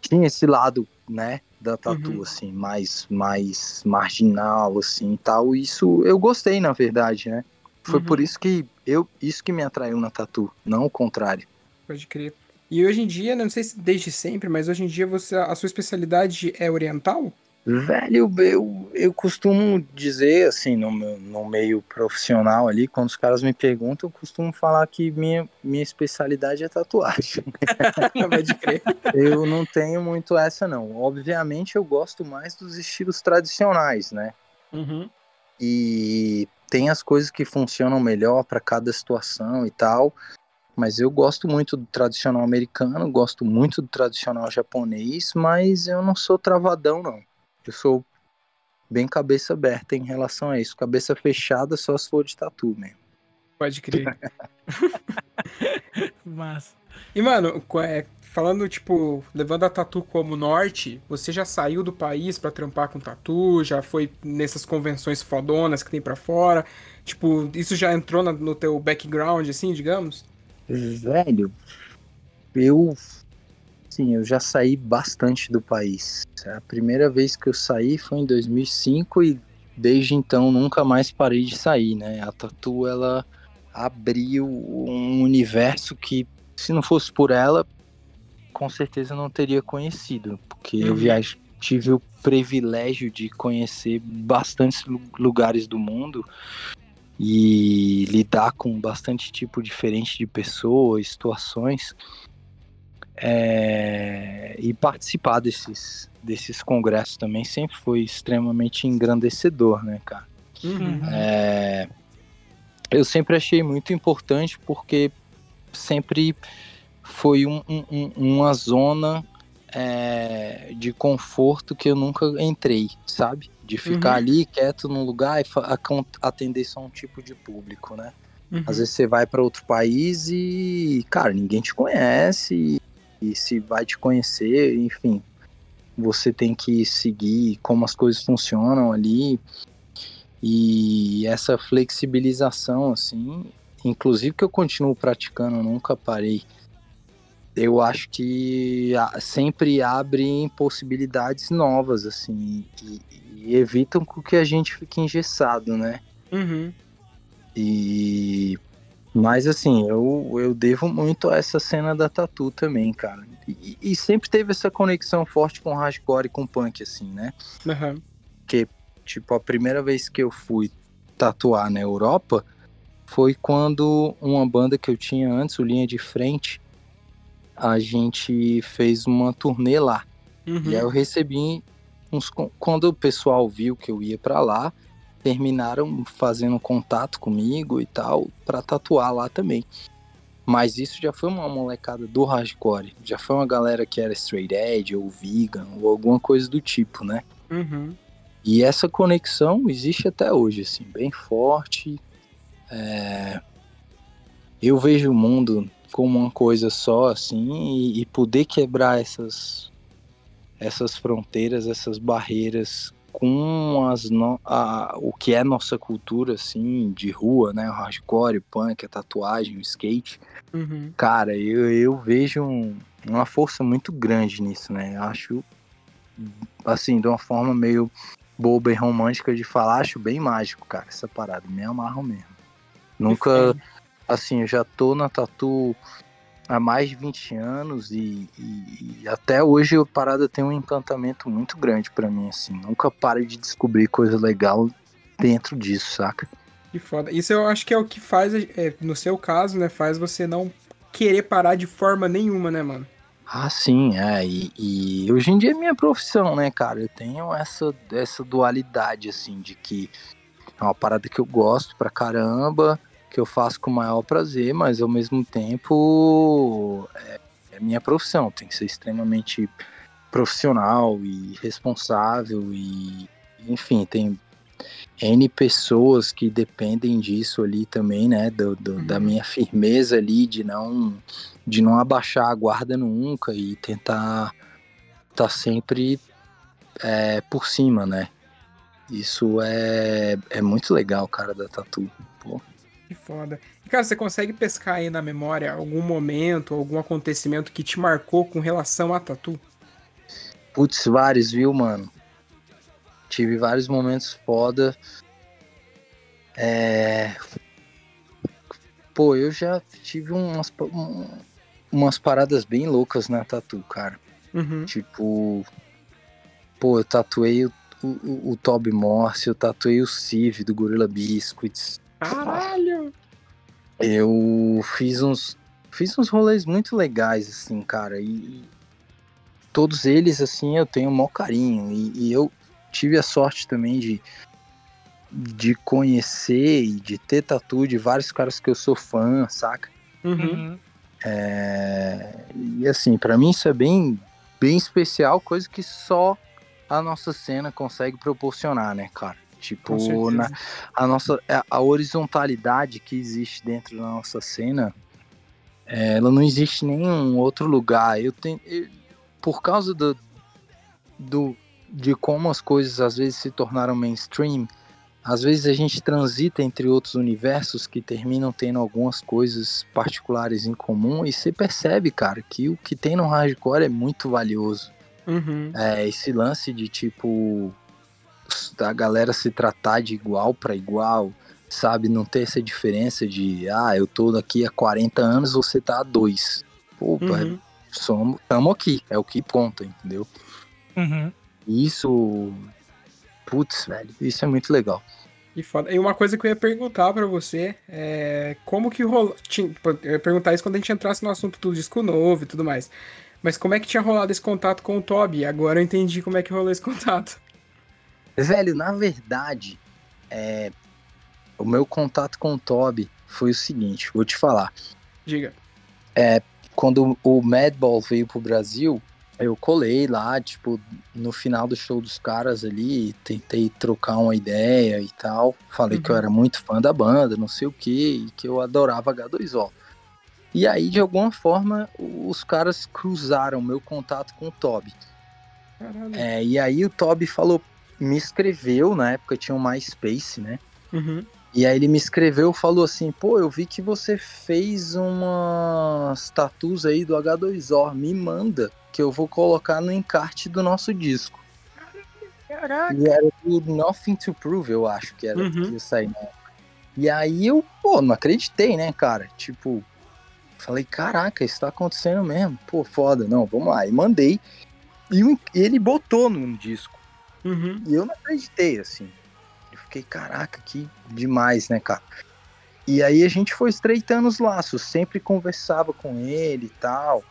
tinha esse lado, né, da tatu, Uhum. assim, mais, mais marginal, assim, e tal. Isso eu gostei, na verdade, né? Foi Uhum. por isso que eu, isso que me atraiu na tatu, não o contrário. Pode crer. E hoje em dia, não sei se desde sempre, mas hoje em dia você, a sua especialidade é oriental? Velho, eu, eu costumo dizer, assim, no, no meio profissional ali, quando os caras me perguntam, eu costumo falar que minha, minha especialidade é tatuagem. Pode crer. eu não tenho muito essa, não. Obviamente, eu gosto mais dos estilos tradicionais, né? Uhum. E tem as coisas que funcionam melhor para cada situação e tal. Mas eu gosto muito do tradicional americano, gosto muito do tradicional japonês, mas eu não sou travadão, não. Eu sou bem cabeça aberta em relação a isso. Cabeça fechada só se for de tatu mesmo. Pode crer. Mas. E, mano, é, falando, tipo, levando a tatu como norte, você já saiu do país pra trampar com tatu? Já foi nessas convenções fodonas que tem pra fora? Tipo, isso já entrou no teu background, assim, digamos? Velho, eu. Sim, eu já saí bastante do país. A primeira vez que eu saí foi em 2005 e desde então nunca mais parei de sair, né? A Tatu, ela abriu um universo que, se não fosse por ela, com certeza eu não teria conhecido. Porque eu Uhum. viaj... tive o privilégio de conhecer bastantes lu- lugares do mundo e lidar com bastante tipo diferente de pessoas, situações, é, e participar desses, desses congressos também sempre foi extremamente engrandecedor, né, cara? Uhum. É, eu sempre achei muito importante porque sempre foi um- um- um- uma zona é, de conforto que eu nunca entrei, sabe? De ficar Uhum. ali quieto num lugar e atender só um tipo de público, né? Uhum. Às vezes você vai para outro país e, cara, ninguém te conhece e se vai te conhecer, enfim, você tem que seguir como as coisas funcionam ali e essa flexibilização, assim, inclusive que eu continuo praticando, eu nunca parei. Eu acho que sempre abre possibilidades novas, assim, e, e evitam que a gente fique engessado, né? Uhum. E mas assim, eu, eu devo muito a essa cena da tatu também, cara. E, e sempre teve essa conexão forte com hardcore e com punk, assim, né? Uhum. Tipo, a primeira vez que eu fui tatuar na Europa foi quando uma banda que eu tinha antes, o Linha de Frente, a gente fez uma turnê lá. Uhum. E aí eu recebi uns. Quando o pessoal viu que eu ia pra lá, terminaram fazendo contato comigo e tal, pra tatuar lá também. Mas isso já foi uma molecada do hardcore. Já foi uma galera que era straight edge ou vegan ou alguma coisa do tipo, né? Uhum. E essa conexão existe até hoje, assim, bem forte. É, Eu vejo o mundo como uma coisa só, assim, e, e poder quebrar essas, essas fronteiras, essas barreiras com as no... a... o que é nossa cultura, assim, de rua, né? O hardcore, o punk, a tatuagem, o skate. Uhum. Cara, eu, eu vejo um- uma força muito grande nisso, né? Eu Acho, assim, de uma forma meio boba e romântica de falar, acho bem mágico, cara, essa parada. Me amarro mesmo. Nunca, assim, eu já tô na tatu há mais de 20 anos e, e- e até hoje a parada tem um encantamento muito grande pra mim, assim. Nunca paro de descobrir coisa legal dentro disso, saca? Que foda. Isso eu acho que é o que faz, é, no seu caso, né? Faz você não querer parar de forma nenhuma, né, mano? Ah, sim, é. E, e hoje em dia é minha profissão, né, cara? Eu tenho essa, essa dualidade, assim, de que é uma parada que eu gosto pra caramba, que eu faço com o maior prazer, mas ao mesmo tempo é, é minha profissão. Tem que ser extremamente profissional e responsável e, enfim, tem N pessoas que dependem disso ali também, né? Do, do- Da Uhum. minha firmeza ali de não de não abaixar a guarda nunca e tentar estar sempre é, por cima, né? Isso é, é muito legal, cara, da tatu. Pô. Que foda. E, cara, você consegue pescar aí na memória algum momento, algum acontecimento que te marcou com relação a tatu? Putz, vários, viu, mano? Tive vários momentos foda. É... Pô, eu já tive umas, um- umas paradas bem loucas na tatu, cara. Uhum. Tipo, pô, eu tatuei o, o, o Toby Morse, eu tatuei o Civ do Gorilla Biscuits. Caralho! Eu fiz uns fiz uns rolês muito legais assim, cara, e, todos eles assim eu tenho o maior carinho e, e eu tive a sorte também de de conhecer e de ter tatu de vários caras que eu sou fã, saca? Uhum. Uhum. É, e assim, pra mim isso é bem, bem especial, coisa que só a nossa cena consegue proporcionar, né, cara? Tipo, na, a nossa a- a horizontalidade que existe dentro da nossa cena, é, ela não existe em nenhum outro lugar. Eu tenho, eu- por causa do, do de como as coisas às vezes se tornaram mainstream, às vezes a gente transita entre outros universos que terminam tendo algumas coisas particulares em comum e você percebe, cara, que o que tem no hardcore é muito valioso. Uhum. É, esse lance de tipo da galera se tratar de igual para igual, sabe? Não ter essa diferença de ah, eu tô aqui há 40 anos, você tá há dois. Pô, Uhum. somos, tamo aqui, é o que conta, entendeu? Uhum. Isso, putz, velho, isso é muito legal. E, foda. e uma coisa que eu ia perguntar pra você é como que rolou. tinha- Eu ia perguntar isso quando a gente entrasse no assunto do disco novo e tudo mais. Mas como é que tinha rolado esse contato com o Toby? Agora eu entendi como é que rolou esse contato. Velho, na verdade, é, o meu contato com o Toby foi o seguinte, vou te falar. Diga. Quando o Madball veio pro Brasil, eu colei lá, tipo, no final do show dos caras ali, tentei trocar uma ideia e tal. Falei que eu Uhum. era muito fã da banda, não sei o que, e que eu adorava H2O. E aí, de alguma forma, os caras cruzaram meu contato com o Toby. É, e aí o Toby falou, me escreveu, na época tinha o MySpace, né? Uhum. E aí ele me escreveu, falou assim, pô, eu vi que você fez umas tatus aí do H2O, me manda, que eu vou colocar no encarte do nosso disco. Caraca. E era do Nothing to Prove, eu acho que era Uhum. que ia sair na época. E aí eu, pô, não acreditei, né, cara? Tipo, falei, caraca, isso tá acontecendo mesmo. Pô, foda, não, vamos lá. E mandei. E ele botou no disco. Uhum. E eu não acreditei, assim. Eu fiquei, caraca, que demais, né, cara? E aí a gente foi estreitando os laços, sempre conversava com ele e tal.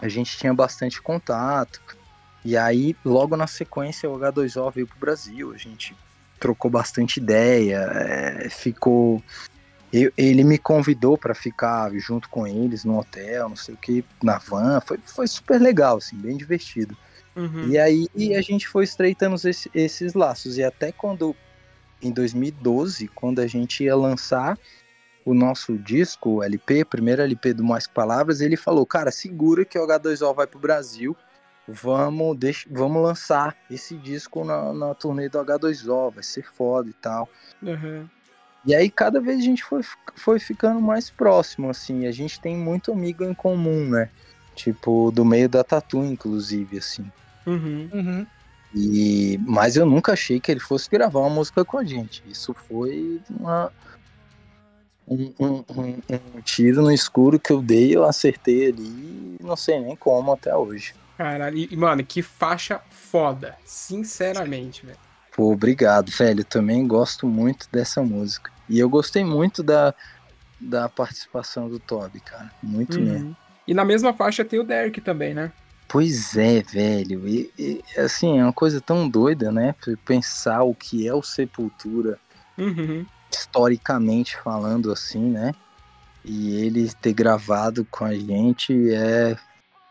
A gente tinha bastante contato. E aí, logo na sequência, o H2O veio pro Brasil. A gente trocou bastante ideia, é, ficou. eu- ele me convidou para ficar junto com eles no hotel, não sei o que, na van. Foi, foi super legal, assim, bem divertido. Uhum. E aí a gente foi estreitando esse- esses laços. E até quando, em 2012, quando a gente ia lançar o nosso disco, o LP, primeiro LP do Mais Palavras, ele falou, cara, segura que o H2O vai pro Brasil, vamos, deixa, vamos lançar esse disco na, na turnê do H2O, vai ser foda e tal. Uhum. E aí cada vez a gente foi, foi ficando mais próximo, assim, a gente tem muito amigo em comum, né? Tipo, do meio da tatu, inclusive, assim. Uhum. Uhum. E, mas eu nunca achei que ele fosse gravar uma música com a gente. Isso foi uma, um, um- um- um tiro no escuro que eu dei, eu acertei ali, não sei nem como até hoje. Caralho. E, mano, que faixa foda. Sinceramente, velho. Pô, obrigado, velho. Eu também gosto muito dessa música. E eu gostei muito da, da participação do Toby, cara. Muito mesmo. Uhum. E na mesma faixa tem o Derek também, né? Pois é, velho. E, e, assim, é uma coisa tão doida, né? Pensar o que é o Sepultura Uhum. historicamente falando assim, né? E ele ter gravado com a gente é,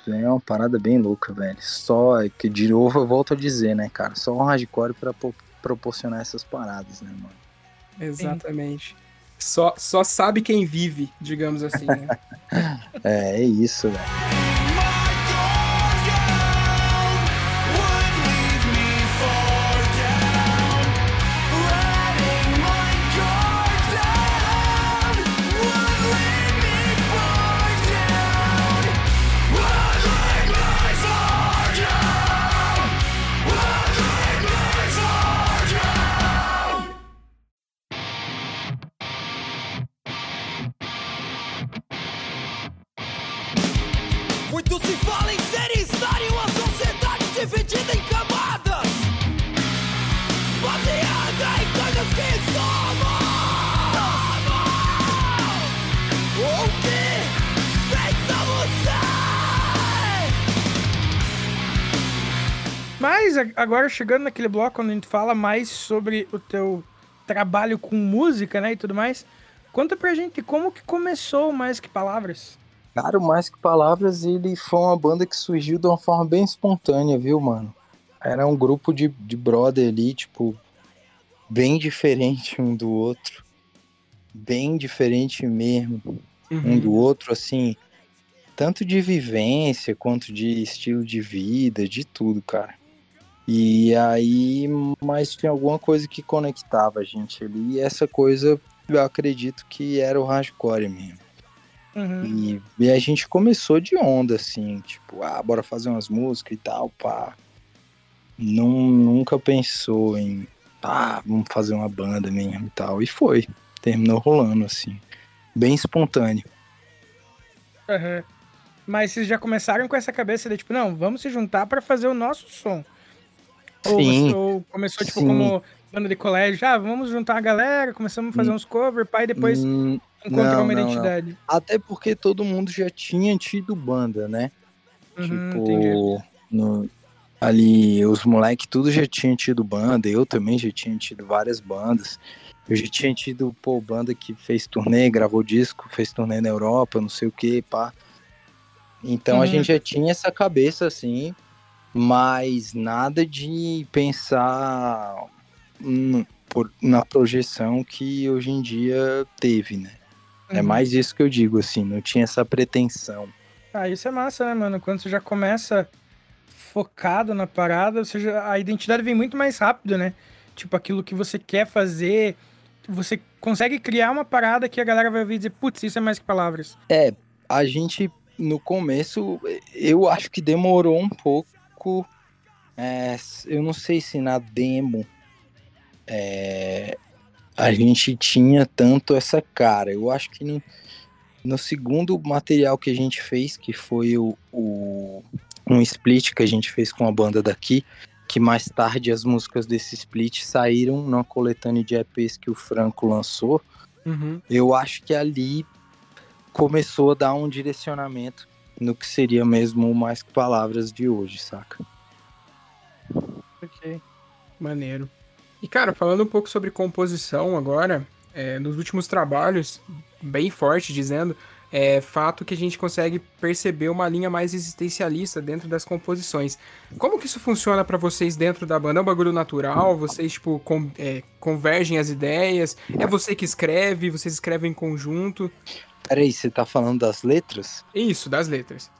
é uma parada bem louca, velho. Só que de novo eu volto a dizer, né, cara? Só um hardcore pra po- proporcionar essas paradas, né, mano? Exatamente. Só, só sabe quem vive, digamos assim, né? É, é isso, velho. Mas agora chegando naquele bloco onde a gente fala mais sobre o teu trabalho com música, né, e tudo mais, conta pra gente como que começou Mais Que Palavras. Cara, o Mais Que Palavras, ele foi uma banda que surgiu de uma forma bem espontânea, viu, mano? Era um grupo de, de brother ali, tipo, bem diferente um do outro. Bem diferente mesmo um do outro, assim, tanto de vivência quanto de estilo de vida, de tudo, cara. E aí, mas tinha alguma coisa que conectava a gente ali, e essa coisa eu acredito que era o hardcore mesmo. Uhum. E, e a gente começou de onda, assim, tipo, ah, bora fazer umas músicas e tal, pá. Não, nunca pensou em, ah, vamos fazer uma banda mesmo e tal. E foi, terminou rolando, assim, bem espontâneo. Aham. Mas vocês já começaram com essa cabeça de tipo, não, vamos se juntar pra fazer o nosso som. Ou, Sim. você- ou começou tipo Sim. como banda de colégio, ah, vamos juntar a galera, começamos a fazer uns cover, pai, depois Hum, encontrar não, uma não, não. identidade. Até porque todo mundo já tinha tido banda, né? Uhum, tipo, no- ali os moleques tudo já tinham tido banda, eu também já tinha tido várias bandas. Eu já tinha tido, pô, banda que fez turnê, gravou disco, fez turnê na Europa, não sei o que, pá. Então a Uhum. gente já tinha essa cabeça assim, mas nada de pensar hum, por- na projeção que hoje em dia teve, né? É Uhum. mais isso que eu digo, assim, não tinha essa pretensão. Ah, isso é massa, né, mano? Quando você já começa focado na parada, você já- a identidade vem muito mais rápido, né? Tipo, aquilo que você quer fazer, você consegue criar uma parada que a galera vai ouvir e dizer, putz, isso é mais que palavras. a gente no começo eu acho que demorou um pouco é, eu não sei se na demo é, a gente tinha tanto essa cara eu acho que no, no segundo material que a gente fez que foi o, o- um split que a gente fez com a banda daqui que mais tarde as músicas desse split saíram numa coletânea de EPs que o Franco lançou Uhum. eu acho que ali começou a dar um direcionamento no que seria mesmo mais que palavras de hoje, saca? Ok. Maneiro. E, cara, falando um pouco sobre composição agora, é, nos últimos trabalhos, bem forte dizendo, é fato que a gente consegue perceber uma linha mais existencialista dentro das composições. Como que isso funciona pra vocês dentro da banda? É um bagulho natural? Vocês, tipo, con- é, convergem as ideias? É você que escreve? Vocês escrevem em conjunto? Peraí, você tá falando das letras? Isso, das letras.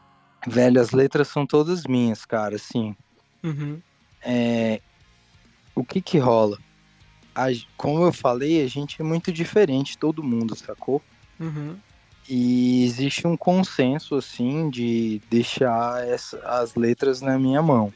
Velho, as letras são todas minhas, cara, assim. Uhum. É... O que que rola? A Como eu falei, a gente é muito diferente, todo mundo, sacou? Uhum. E existe um consenso, assim, de deixar essa- as letras na minha mão,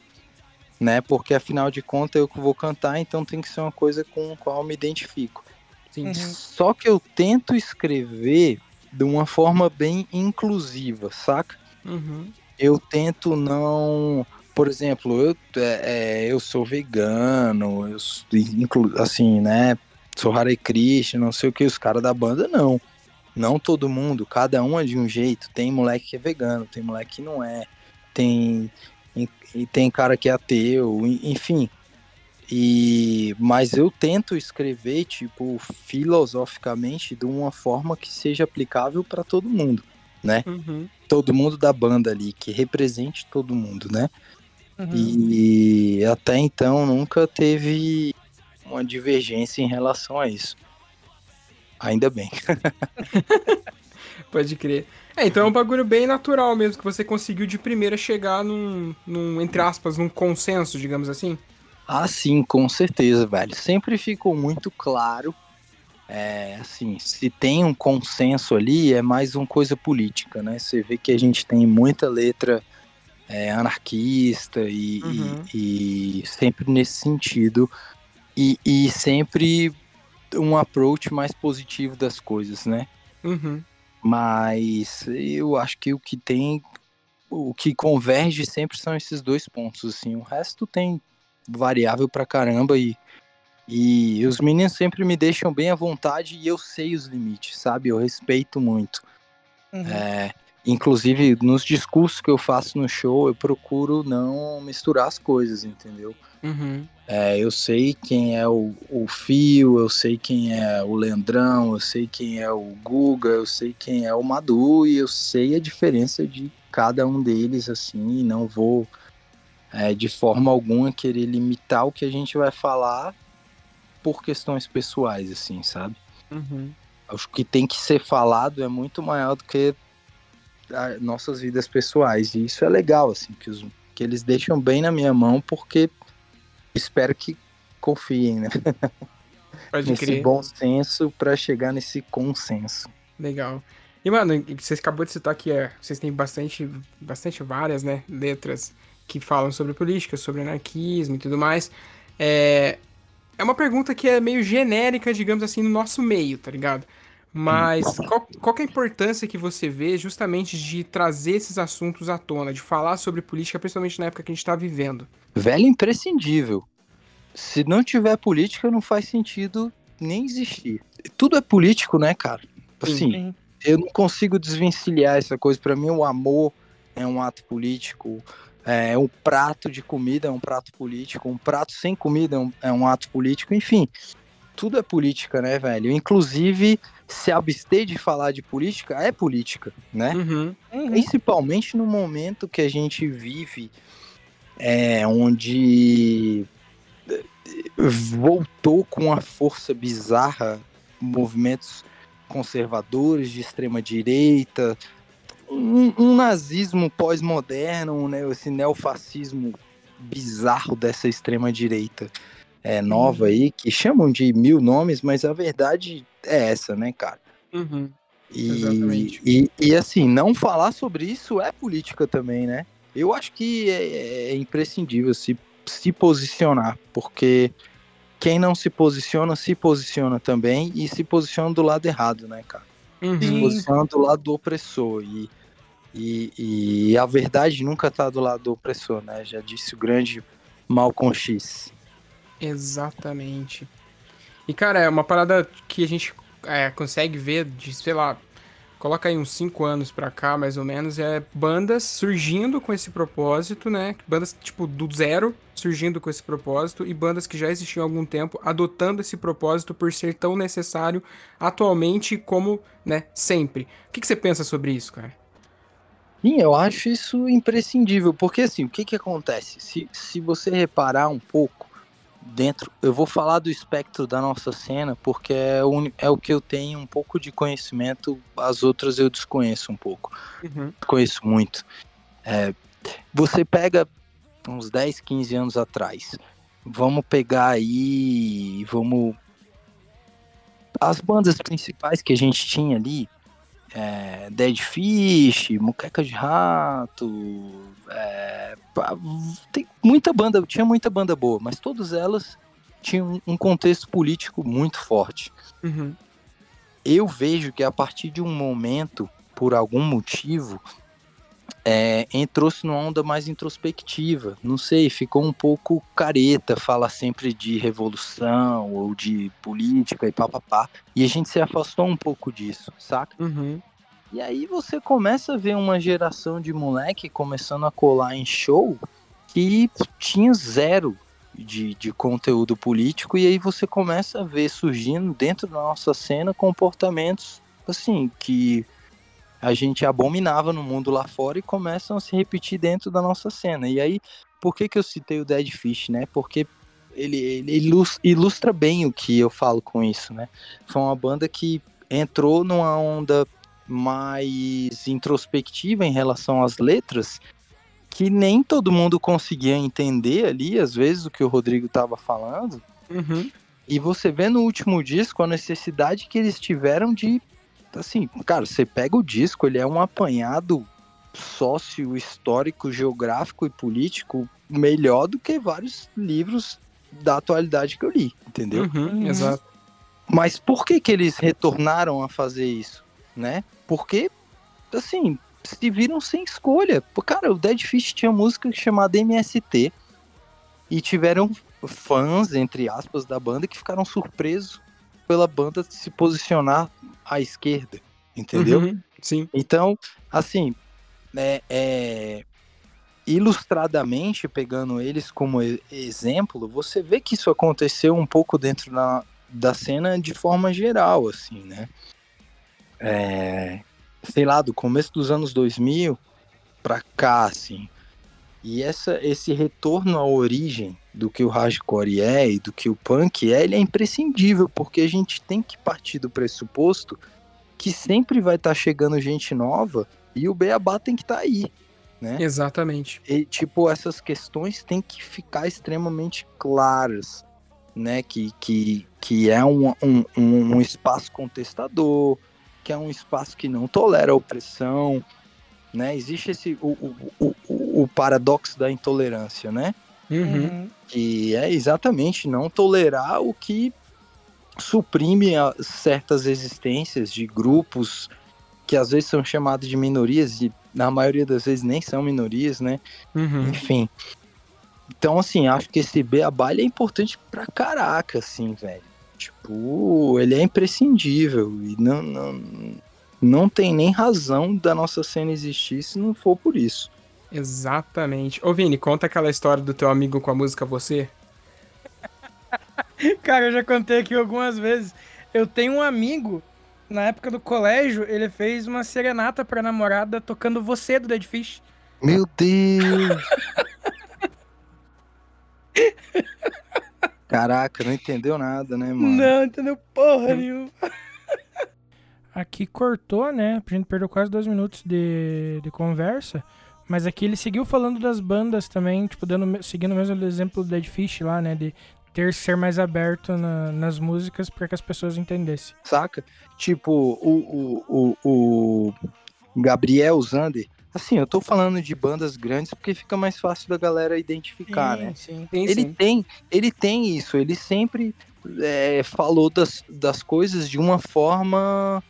né? Porque afinal de contas eu que vou cantar, então tem que ser uma coisa com a qual eu me identifico. Sim. Uhum. Só que eu tento escrever de uma forma bem inclusiva, saca? Uhum. Eu tento não. Por exemplo, eu, é, é, eu sou vegano, eu inclu- assim, né? Sou Hare Krishna, não sei o que, os caras da banda não. Não todo mundo, cada um é de um jeito. Tem moleque que é vegano, tem moleque que não é. Tem, e tem cara que é ateu, enfim. E mas eu tento escrever tipo filosoficamente de uma forma que seja aplicável para todo mundo, né? Uhum. Todo mundo da banda ali, que represente todo mundo, né? Uhum. E até então nunca teve uma divergência em relação a isso. Ainda bem. Pode crer. É, então é um bagulho bem natural mesmo, que você conseguiu de primeira chegar num, num, entre aspas, num consenso, digamos assim. Ah, sim, com certeza, velho. Sempre ficou muito claro. É, assim, se tem um consenso ali, é mais uma coisa política, né? Você vê que a gente tem muita letra é, anarquista e, Uhum. e- e sempre nesse sentido. E, e sempre um approach mais positivo das coisas, né? Uhum. Mas eu acho que o que tem o que converge sempre são esses dois pontos, assim. O resto tem variável pra caramba e, e os meninos sempre me deixam bem à vontade e eu sei os limites, sabe? Eu respeito muito. Uhum. É, inclusive, nos discursos que eu faço no show, eu procuro não misturar as coisas, entendeu? Uhum. É, eu sei quem é o, o Fio, eu sei quem é o Leandrão, eu sei quem é o Guga, eu sei quem é o Madu e eu sei a diferença de cada um deles, assim, e não vou é, de forma alguma querer limitar o que a gente vai falar por questões pessoais, assim, sabe? Uhum. Acho que tem que ser falado é muito maior do que nossas vidas pessoais. E isso é legal, assim, que, os, que eles deixam bem na minha mão, porque espero que confiem, né? Pode Nesse crer. bom senso para chegar nesse consenso. Legal. E, mano, e você acabou de citar que é, vocês têm bastante, bastante várias, né, letras que falam sobre política, sobre anarquismo e tudo mais. É, é uma pergunta que é meio genérica, digamos assim, no nosso meio, tá ligado? Mas qual, qual que é a importância que você vê justamente de trazer esses assuntos à tona, de falar sobre política, principalmente na época que a gente tá vivendo? Velho imprescindível. Se não tiver política, não faz sentido nem existir. Tudo é político, né, cara? Assim, Sim. eu não consigo desvencilhar essa coisa. Pra mim, o amor é um ato político. É, um prato de comida é um prato político. Um prato sem comida é um, é um ato político. Enfim, tudo é política, né, velho? Inclusive, se abster de falar de política é política, né? Uhum. Uhum. Principalmente no momento que a gente vive, é, onde eh, voltou com uma força bizarra movimentos conservadores de extrema direita, um, um nazismo pós-moderno, né, esse neofascismo bizarro dessa extrema direita é, nova aí, que chamam de mil nomes, mas a verdade é essa, né, cara? Uhum. E, Exatamente. e, e, assim, não falar sobre isso é política também, né? Eu acho que é, é imprescindível se, se posicionar, porque quem não se posiciona, se posiciona também e se posiciona do lado errado, né, cara? Se Uhum. Sim. posiciona do lado do opressor. E, e, e a verdade nunca tá do lado do opressor, né? Já disse o grande Malcolm X. Exatamente. E, cara, é uma parada que a gente é, consegue ver de, sei lá, coloca aí uns 5 anos pra cá, mais ou menos, é bandas surgindo com esse propósito, né? Bandas, tipo, do zero surgindo com esse propósito e bandas que já existiam há algum tempo adotando esse propósito por ser tão necessário atualmente como, né, sempre. O que, que você pensa sobre isso, cara? Sim, eu acho isso imprescindível, porque assim, o que que acontece? Se, se você reparar um pouco dentro, eu vou falar do espectro da nossa cena, porque é o, é o que eu tenho um pouco de conhecimento, as outras eu desconheço um pouco, Uhum. conheço muito. É, você pega uns 10, 15 anos atrás, vamos pegar aí, vamos... As bandas principais que a gente tinha ali, é, Dead Fish, Muqueca de Rato, é, tem muita banda, tinha muita banda boa, mas todas elas tinham um contexto político muito forte. Uhum. Eu vejo que a partir de um momento, por algum motivo, é, entrou-se numa onda mais introspectiva. Não sei, ficou um pouco careta, fala sempre de revolução ou de política e papapá. E a gente se afastou um pouco disso, saca? Uhum. E aí você começa a ver uma geração de moleque começando a colar em show que tinha zero de, de conteúdo político, e aí você começa a ver surgindo dentro da nossa cena comportamentos assim que a gente abominava no mundo lá fora e começam a se repetir dentro da nossa cena. E aí, por que, que eu citei o Dead Fish, né? Porque ele, ele ilus- ilustra bem o que eu falo com isso, né? Foi uma banda que entrou numa onda mais introspectiva em relação às letras, que nem todo mundo conseguia entender ali, às vezes, o que o Rodrigo estava falando. Uhum. E você vê no último disco a necessidade que eles tiveram de. Assim, cara, você pega o disco, ele é um apanhado sócio, histórico, geográfico e político melhor do que vários livros da atualidade que eu li, entendeu? Uhum. Uhum. Exato. Mas por que que eles retornaram a fazer isso, né? Porque, assim, se viram sem escolha. Cara, o Dead Fish tinha música chamada MST e tiveram fãs, entre aspas, da banda que ficaram surpresos pela banda se posicionar à esquerda, entendeu? Uhum, Sim. Então, assim, é, é, ilustradamente, pegando eles como exemplo, você vê que isso aconteceu um pouco dentro da, da cena de forma geral, assim, né? É, sei lá, do começo dos anos 2000 pra cá, assim. E essa, esse retorno à origem do que o hardcore é e do que o punk é, ele é imprescindível, porque a gente tem que partir do pressuposto que sempre vai estar chegando gente nova e o beabá tem que estar aí, né? Exatamente. E, tipo, essas questões têm que ficar extremamente claras, né? Que, que, que é um, um, um, espaço contestador, que é um espaço que não tolera a opressão, né? Existe esse, o, o, o- o paradoxo da intolerância, né? Uhum. que é exatamente não tolerar o que suprime certas existências de grupos que às vezes são chamados de minorias e na maioria das vezes nem são minorias, né? Uhum. Enfim. Então, assim, acho que esse beabá é importante pra caraca, assim, velho. Tipo, ele é imprescindível e não, não, não tem nem razão da nossa cena existir se não for por isso. Exatamente. Ô, Vini, conta aquela história do teu amigo com a música Você. Cara, eu já contei aqui algumas vezes. Eu tenho um amigo, na época do colégio, ele fez uma serenata pra namorada tocando Você do Dead Fish. Meu Deus! Caraca, não entendeu nada, né, mano? Não, entendeu porra nenhuma. Aqui cortou, né? A gente perdeu quase dois minutos de, de conversa. Mas aqui ele seguiu falando das bandas também, tipo, dando, seguindo o mesmo exemplo do Dead Fish lá, né? De ter ser mais aberto na- nas músicas para que as pessoas entendessem. Saca? Tipo, o, o, o, o Gabriel Zander. Assim, eu tô falando de bandas grandes porque fica mais fácil da galera identificar, né? sim. Sim, Ele sim. tem, ele tem isso, ele sempre é, falou das, das coisas de uma forma,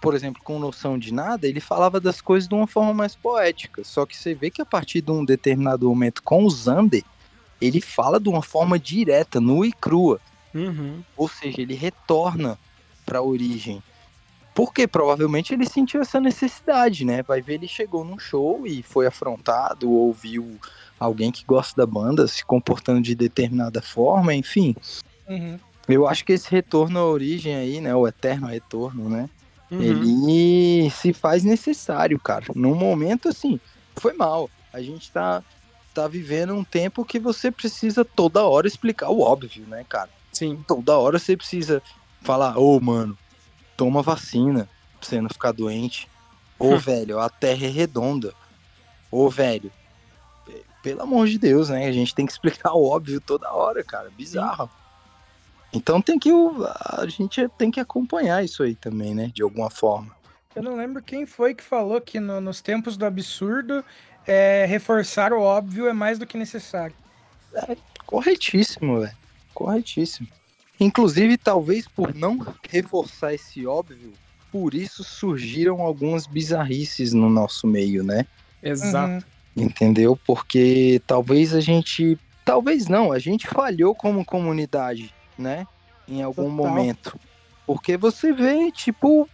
por exemplo, com noção de nada, ele falava das coisas de uma forma mais poética. Só que você vê que a partir de um determinado momento com o Zander, ele fala de uma forma direta, nua e crua. Uhum. Ou seja, ele retorna para a origem. Porque provavelmente ele sentiu essa necessidade, né? Vai ver, ele chegou num show e foi afrontado, ou viu alguém que gosta da banda se comportando de determinada forma, enfim. Uhum. Eu acho que esse retorno à origem aí, né? O eterno retorno, né? Uhum. Ele se faz necessário, cara. Num momento assim, foi mal. A gente tá, tá vivendo um tempo que você precisa toda hora explicar o óbvio, né, cara? Sim. toda hora você precisa falar, ô mano, toma vacina pra você não ficar doente. Ô velho, a terra é redonda. Ô velho, pe- pelo amor de Deus, né? A gente tem que explicar o óbvio toda hora, cara. Bizarro. Então tem que. A gente tem que acompanhar isso aí também, né? De alguma forma. Eu não lembro quem foi que falou que no- nos tempos do absurdo, é, reforçar o óbvio é mais do que necessário. Corretíssimo, velho. Corretíssimo. Inclusive, talvez por não reforçar esse óbvio, por isso surgiram algumas bizarrices no nosso meio, né? Exato. Uhum. Entendeu? Porque talvez a gente. Talvez não, a gente falhou como comunidade, né? Em algum Total. momento. Porque você vê, tipo,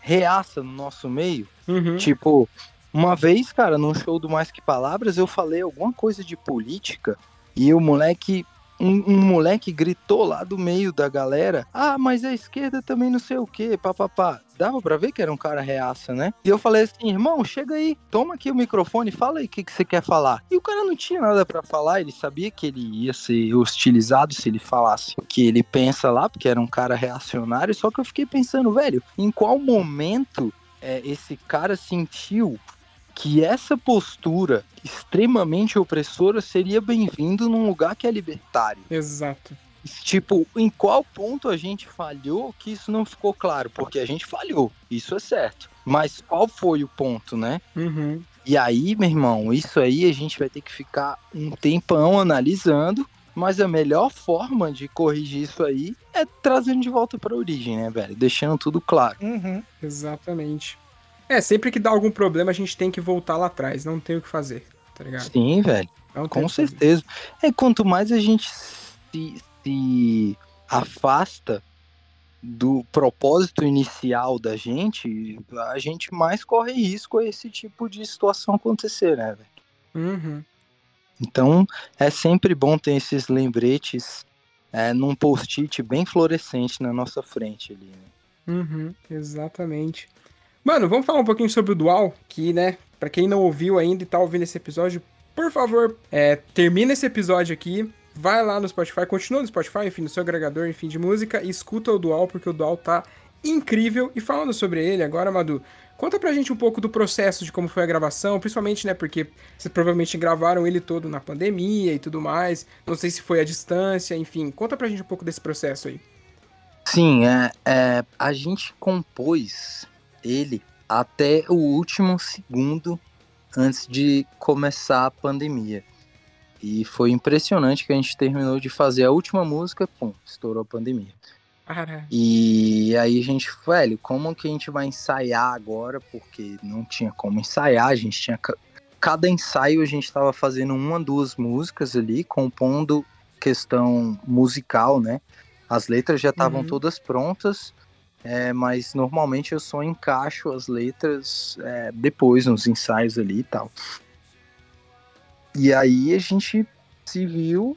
reaça no nosso meio. Uhum. Tipo, uma vez, cara, num show do Mais Que Palavras, eu falei alguma coisa de política e o moleque. Um, um moleque gritou lá do meio da galera: Ah, mas a esquerda também não sei o que, papapá. Dava pra ver que era um cara reaça, né? E eu falei assim: irmão, chega aí, toma aqui o microfone, fala aí o que, que você quer falar. E o cara não tinha nada pra falar, ele sabia que ele ia ser hostilizado se ele falasse o que ele pensa lá, porque era um cara reacionário. Só que eu fiquei pensando, velho, em qual momento é, esse cara sentiu que essa postura extremamente opressora seria bem-vindo num lugar que é libertário. Exato. Tipo, em qual ponto a gente falhou que isso não ficou claro? Porque a gente falhou, isso é certo. Mas qual foi o ponto, né? Uhum. E aí, meu irmão, isso aí a gente vai ter que ficar um tempão analisando. Mas a melhor forma de corrigir isso aí é trazendo de volta para a origem, né, velho? Deixando tudo claro. Uhum. Exatamente. É, sempre que dá algum problema, a gente tem que voltar lá atrás, não tem o que fazer, tá ligado? Sim, velho. Não Com certeza. É, quanto mais a gente se, se afasta do propósito inicial da gente, a gente mais corre risco a esse tipo de situação acontecer, né, velho? Uhum. Então, é sempre bom ter esses lembretes é, num post-it bem fluorescente na nossa frente ali, né? Uhum, exatamente. Mano, vamos falar um pouquinho sobre o Dual, que, né, pra quem não ouviu ainda e tá ouvindo esse episódio, por favor, é, termina esse episódio aqui, vai lá no Spotify, continua no Spotify, enfim, no seu agregador, enfim, de música, e escuta o Dual, porque o Dual tá incrível. E falando sobre ele agora, Madu, conta pra gente um pouco do processo de como foi a gravação, principalmente, né, porque vocês provavelmente gravaram ele todo na pandemia e tudo mais, não sei se foi à distância, enfim, conta pra gente um pouco desse processo aí. Sim, é, é, a gente compôs ele até o último segundo antes de começar a pandemia. E foi impressionante que a gente terminou de fazer a última música, pum, estourou a pandemia. Cara, E aí a gente, velho, como que a gente vai ensaiar agora? Porque não tinha como ensaiar, a gente tinha. ca- Cada ensaio a gente estava fazendo uma, duas músicas ali, compondo questão musical, né? As letras já estavam Uhum. todas prontas, é, mas normalmente eu só encaixo as letras é, depois, nos ensaios ali e tal. E aí a gente se viu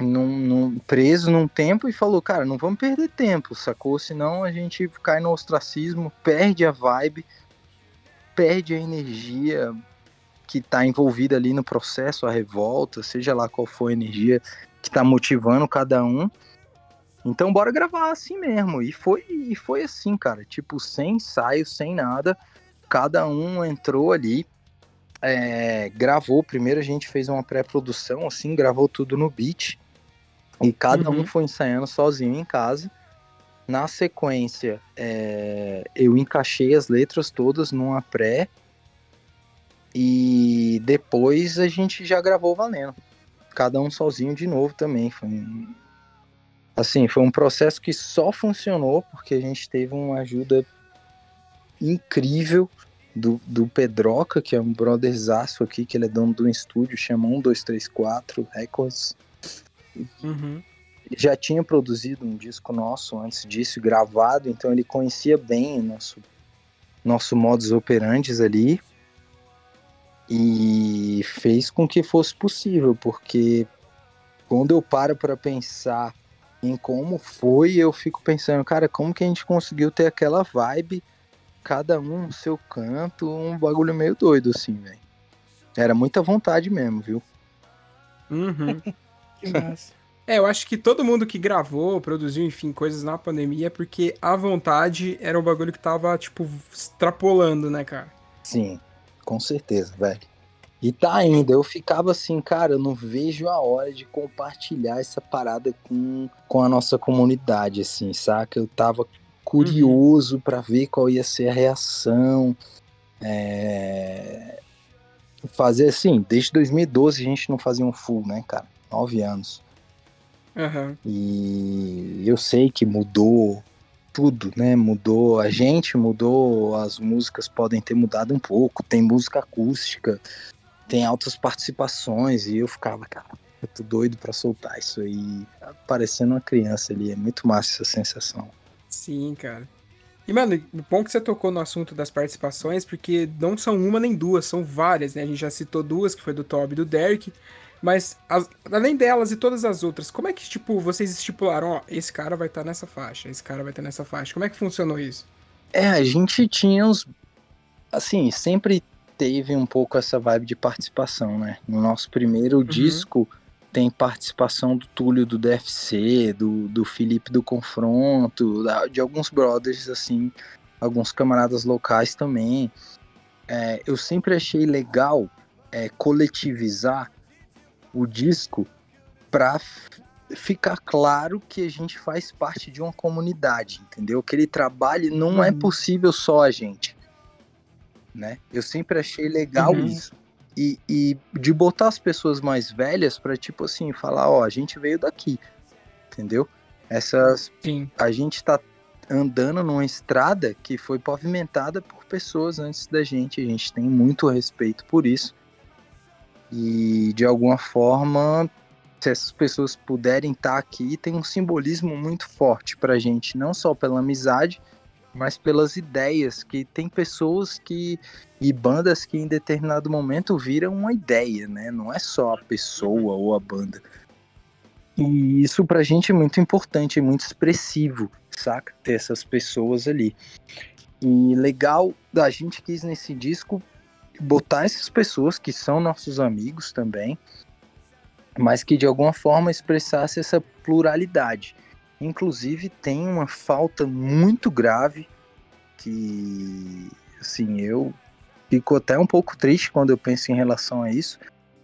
num, num- preso num tempo e falou, cara, não vamos perder tempo, sacou? Senão a gente cai no ostracismo, perde a vibe, perde a energia que tá envolvida ali no processo, a revolta, seja lá qual for a energia que tá motivando cada um. Então bora gravar assim mesmo. E foi, e foi assim, cara, tipo, sem ensaio, sem nada. Cada um entrou ali, é, gravou. Primeiro a gente fez uma pré-produção, assim, gravou tudo no beat. E cada Uhum. um foi ensaiando sozinho em casa. Na sequência, é, eu encaixei as letras todas numa pré. E depois a gente já gravou valendo. Cada um sozinho de novo também. Foi um- assim, foi um processo que só funcionou porque a gente teve uma ajuda incrível do, do Pedroca, que é um brotherzaço aqui, que ele é dono de um estúdio, chama 1234 Records. uhum. Ele já tinha produzido um disco nosso antes disso, gravado, então ele conhecia bem o nosso, nosso modus operandi ali e fez com que fosse possível, porque quando eu paro para pensar em como foi, eu fico pensando, cara, como que a gente conseguiu ter aquela vibe, cada um no seu canto, um bagulho meio doido assim, velho. Era muita vontade mesmo, viu? Uhum. Que massa. É, eu acho que todo mundo que gravou, produziu, enfim, coisas na pandemia, é porque a vontade era um bagulho que tava, tipo, extrapolando, né, cara? Sim, com certeza, velho. E tá ainda, eu ficava assim, cara, eu não vejo a hora de compartilhar essa parada com, com a nossa comunidade, assim, saca? Eu tava curioso pra ver qual ia ser a reação. É... Fazer assim, desde 2012 a gente não fazia um full, né, cara? Nove anos. Aham. E eu sei que mudou tudo, né? Mudou a gente, mudou, as músicas podem ter mudado um pouco, tem música acústica, tem altas participações, e eu ficava, cara, eu tô doido pra soltar isso aí, parecendo uma criança ali, é muito massa essa sensação. Sim, cara. E, mano, bom que você tocou no assunto das participações, porque não são uma nem duas, são várias, né? A gente já citou duas, que foi do Toby e do Derek. Mas, as- além delas e todas as outras, como é que, tipo, vocês estipularam, ó, esse cara vai estar nessa faixa, esse cara vai estar nessa faixa. Como é que funcionou isso? É, a gente tinha uns. Assim, sempre teve um pouco essa vibe de participação, né? No nosso primeiro disco tem participação do Túlio do DFC, do, do Felipe do Confronto, da- de alguns brothers, assim, alguns camaradas locais também. É, eu sempre achei legal é, coletivizar o disco pra f- ficar claro que a gente faz parte de uma comunidade, entendeu? Aquele trabalho não é Uhum. possível só a gente, né? Eu sempre achei legal Uhum. isso. E, e de botar as pessoas mais velhas pra, tipo assim, falar, ó, a gente veio daqui, entendeu? Essas Sim. a gente tá andando numa estrada que foi pavimentada por pessoas antes da gente. A gente tem muito respeito por isso. E de alguma forma, se essas pessoas puderem estar aqui, tem um simbolismo muito forte pra gente, não só pela amizade, mas pelas ideias que tem pessoas que e bandas que em determinado momento viram uma ideia, né? Não é só a pessoa ou a banda. E isso pra gente é muito importante, é muito expressivo, saca? Ter essas pessoas ali. E legal, a gente quis nesse disco botar essas pessoas que são nossos amigos também, mas que de alguma forma expressasse essa pluralidade. Inclusive tem uma falta muito grave que, assim, eu fico até um pouco triste quando eu penso em relação a isso,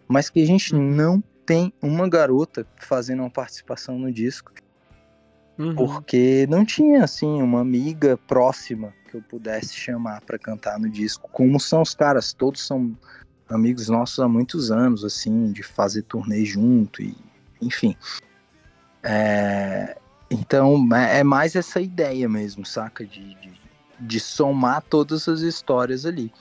mas que a gente uhum. não tem uma garota fazendo uma participação no disco. Uhum. Porque não tinha, assim, uma amiga próxima que eu pudesse chamar para cantar no disco. Como são os caras, todos são amigos nossos há muitos anos, assim, de fazer turnê junto e, enfim. É, então, é, é mais essa ideia mesmo, saca? De, de, de, somar todas as histórias ali.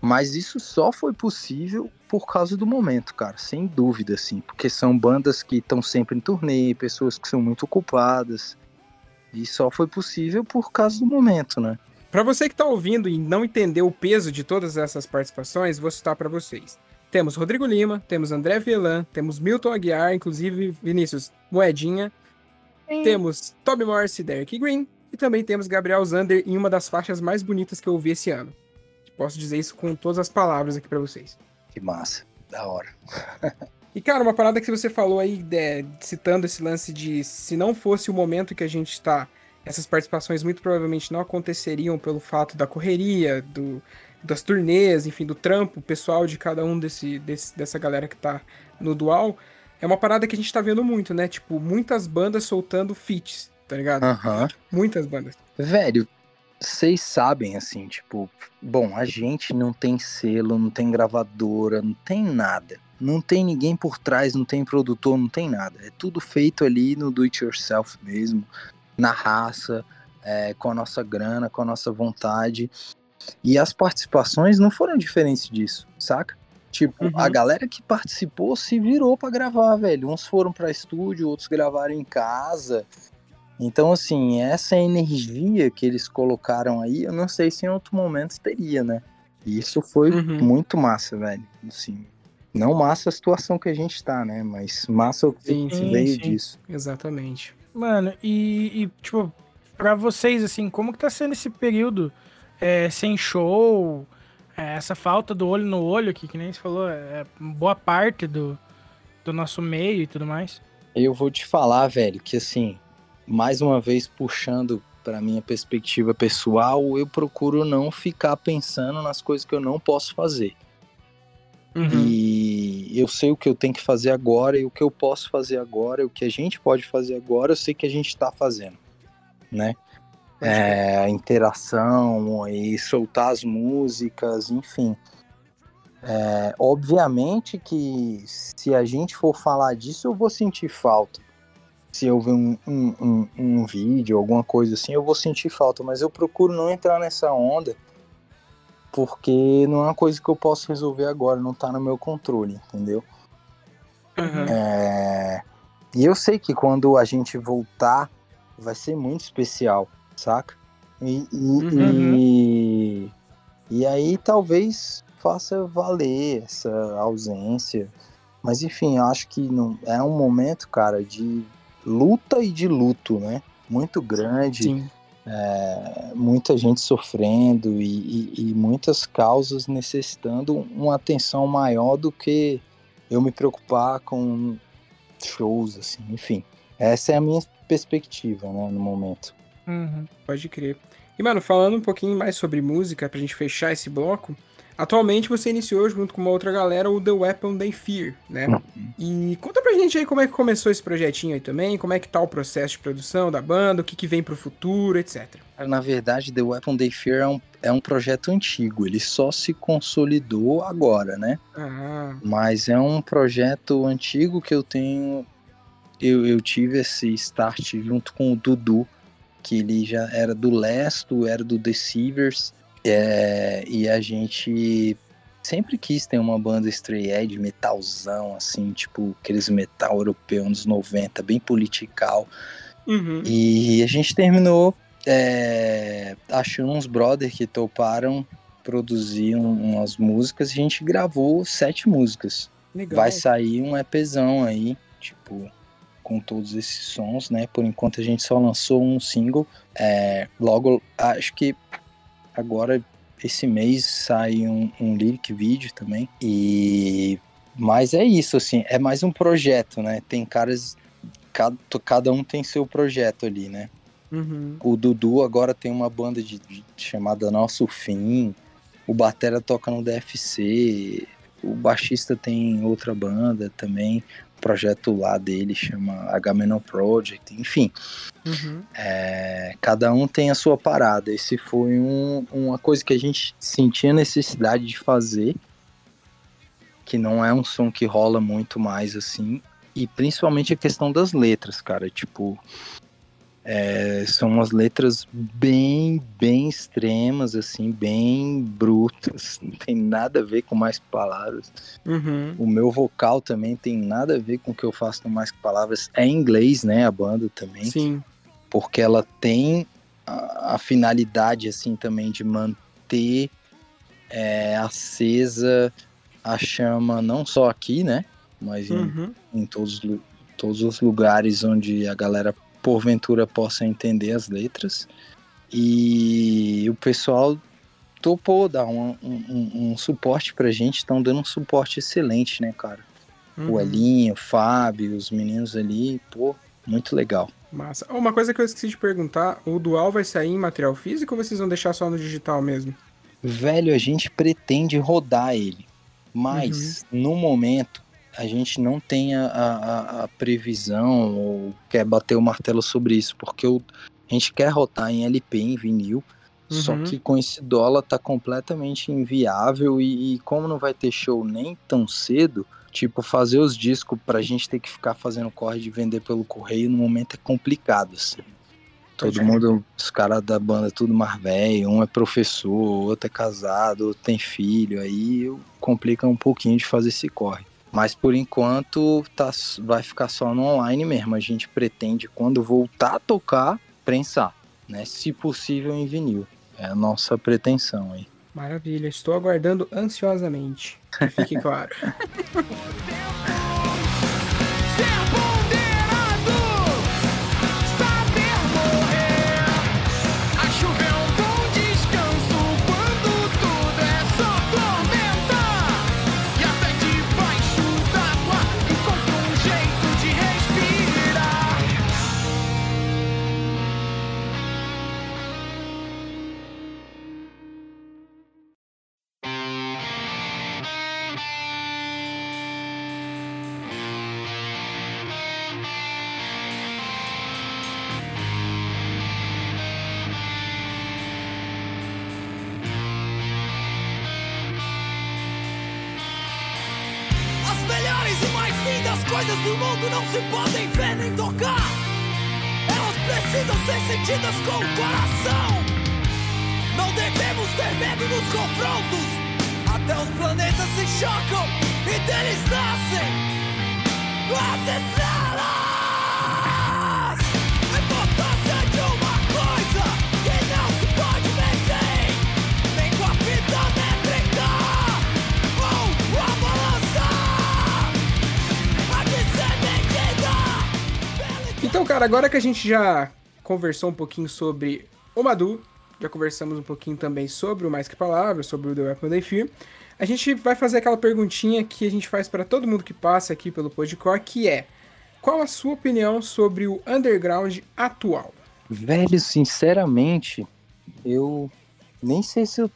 Mas isso só foi possível por causa do momento, cara, sem dúvida, assim. Porque são bandas que estão sempre em turnê, pessoas que são muito ocupadas. E só foi possível por causa do momento, né? Para você que está ouvindo e não entendeu o peso de todas essas participações, vou citar para vocês. Temos Rodrigo Lima, temos André Velan, temos Milton Aguiar, inclusive Vinícius Moedinha, Sim. temos Toby Morse e Derek Green, e também temos Gabriel Zander em uma das faixas mais bonitas que eu ouvi esse ano. Posso dizer isso com todas as palavras aqui para vocês. Que massa, da hora. e cara, uma parada que você falou aí, de, citando esse lance de se não fosse o momento que a gente está essas participações muito provavelmente não aconteceriam pelo fato da correria, do, das turnês, enfim, do trampo pessoal de cada um desse, desse, dessa galera que tá no dual. É uma parada que a gente tá vendo muito, né? Tipo, muitas bandas soltando feats, tá ligado? Uhum. Muitas bandas. Velho, vocês sabem, assim, tipo, bom, a gente não tem selo, não tem gravadora, não tem nada. Não tem ninguém por trás, não tem produtor, não tem nada. É tudo feito ali no do it yourself mesmo na raça, é, com a nossa grana, com a nossa vontade. E as participações não foram diferentes disso, saca? Tipo, uhum. a galera que participou se virou para gravar, velho. Uns foram para estúdio, outros gravaram em casa. Então, assim, essa energia que eles colocaram aí, eu não sei se em outro momento teria, né? E isso foi uhum. muito massa, velho. Assim, não massa a situação que a gente tá, né? Mas massa o que sim, veio sim. disso. Exatamente. Mano, e, e, tipo, pra vocês, assim, como que tá sendo esse período é, sem show, essa falta do olho no olho, que, que nem você falou, é boa parte do, do nosso meio e tudo mais? Eu vou te falar, velho, que assim, mais uma vez puxando para minha perspectiva pessoal, eu procuro não ficar pensando nas coisas que eu não posso fazer. Uhum. E eu sei o que eu tenho que fazer agora e o que eu posso fazer agora, o que a gente pode fazer agora, eu sei que a gente está fazendo, né? É, a interação e soltar as músicas, enfim. É, obviamente que se a gente for falar disso, eu vou sentir falta. Se eu ver um, um, um, um vídeo, alguma coisa assim, eu vou sentir falta, mas eu procuro não entrar nessa onda porque não é uma coisa que eu posso resolver agora, não tá no meu controle, entendeu? Uhum. É... E eu sei que quando a gente voltar, vai ser muito especial, saca? E, e, uhum. e, e aí talvez faça valer essa ausência. Mas enfim, eu acho que não, é um momento, cara, de luta e de luto, né? Muito grande. É, muita gente sofrendo e, e, e, muitas causas necessitando uma atenção maior do que eu me preocupar com shows, assim, enfim. Essa é a minha perspectiva, né, no momento. Uhum, pode crer. E, mano, falando um pouquinho mais sobre música, pra gente fechar esse bloco, Atualmente você iniciou junto com uma outra galera o The Weapon They Fear, né? Uhum. E conta pra gente aí como é que começou esse projetinho aí também, como é que tá o processo de produção da banda, o que, que vem pro futuro, etc. Na verdade, The Weapon They Fear é um, é um projeto antigo, ele só se consolidou agora, né? Ah. Mas é um projeto antigo que eu tenho. Eu, eu tive esse start junto com o Dudu, que ele já era do Lesto, era do Deceivers É, e a gente sempre quis ter uma banda stray edge, metalzão, assim, tipo aqueles metal europeu anos 90, bem political. Uhum. E a gente terminou é, achando uns brother que toparam produzir um- umas músicas e a gente gravou sete músicas. Legal. Vai sair um EPzão aí, tipo, com todos esses sons, né? Por enquanto a gente só lançou um single. É, logo, acho que agora, esse mês, sai um, um lyric vídeo também. E. Mas é isso, assim, é mais um projeto, né? Tem caras. Cada, cada um tem seu projeto ali, né? Uhum. O Dudu agora tem uma banda de, de- chamada Nosso Fim. O Batera toca no DFC. O baixista tem outra banda também. Projeto lá dele chama Agamenon Project. Enfim, Uhum. é, cada um tem a sua parada. Esse foi um- uma coisa que a gente sentia necessidade de fazer. Que não é um som que rola muito mais assim. E principalmente a questão das letras, cara. Tipo, é, são umas letras bem, bem extremas, assim, bem brutas. Não tem nada a ver com mais palavras. Uhum. O meu vocal também tem nada a ver com o que eu faço no Mais Que Palavras. É em inglês, né? A banda também. Sim. Porque ela tem a, a finalidade, assim, também de manter é, acesa a chama, não só aqui, né? Mas em Uhum. em todos, todos os lugares onde a galera porventura possa entender as letras. E o pessoal topou dar um, um- um- suporte pra gente, estão dando um suporte excelente, né, cara? Uhum. O Elinho, o Fábio, os meninos ali, pô, muito legal. Massa. Uma coisa que eu esqueci de perguntar: o Dual vai sair em material físico ou vocês vão deixar só no digital mesmo? Velho, a gente pretende rodar ele, mas no momento a gente não tem a, a- a previsão ou quer bater o martelo sobre isso, porque o- a gente quer rodar em LP, em vinil, só Uhum. que com esse dólar tá completamente inviável e, e como não vai ter show nem tão cedo, tipo, fazer os discos pra gente ter que ficar fazendo corre de vender pelo correio no momento é complicado, assim. Todo Pode mundo, os caras da banda, tudo mais velho, um é professor, outro é casado, outro tem filho, aí complica um pouquinho de fazer esse corre. Mas por enquanto tá, vai ficar só no online mesmo. A gente pretende, quando voltar a tocar, prensar, né? Se possível em vinil. É a nossa pretensão aí. Maravilha, estou aguardando ansiosamente. Que fique claro. coisas do mundo não se podem ver nem tocar. Elas precisam ser sentidas com o coração. Não devemos ter medo nos confrontos. Até os planetas se chocam e deles nascem as estrelas. Então, cara, agora que a gente já conversou um pouquinho sobre o Madu, já conversamos um pouquinho também sobre o Mais Que Palavras, sobre o The Weapon Day Fear, a gente vai fazer aquela perguntinha que a gente faz para todo mundo que passa aqui pelo Podcore, que é qual a sua opinião sobre o underground atual? Velho, sinceramente, eu nem sei se eu,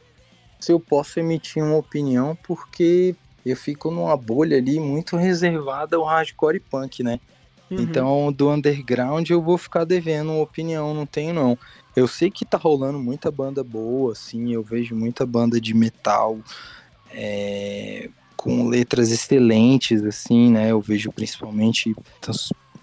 se eu posso emitir uma opinião, porque eu fico numa bolha ali muito reservada ao hardcore e punk, né? Uhum. Então, do underground eu vou ficar devendo uma opinião, não tenho não. Eu sei que tá rolando muita banda boa, assim, eu vejo muita banda de metal é, com letras excelentes, assim, né? Eu vejo principalmente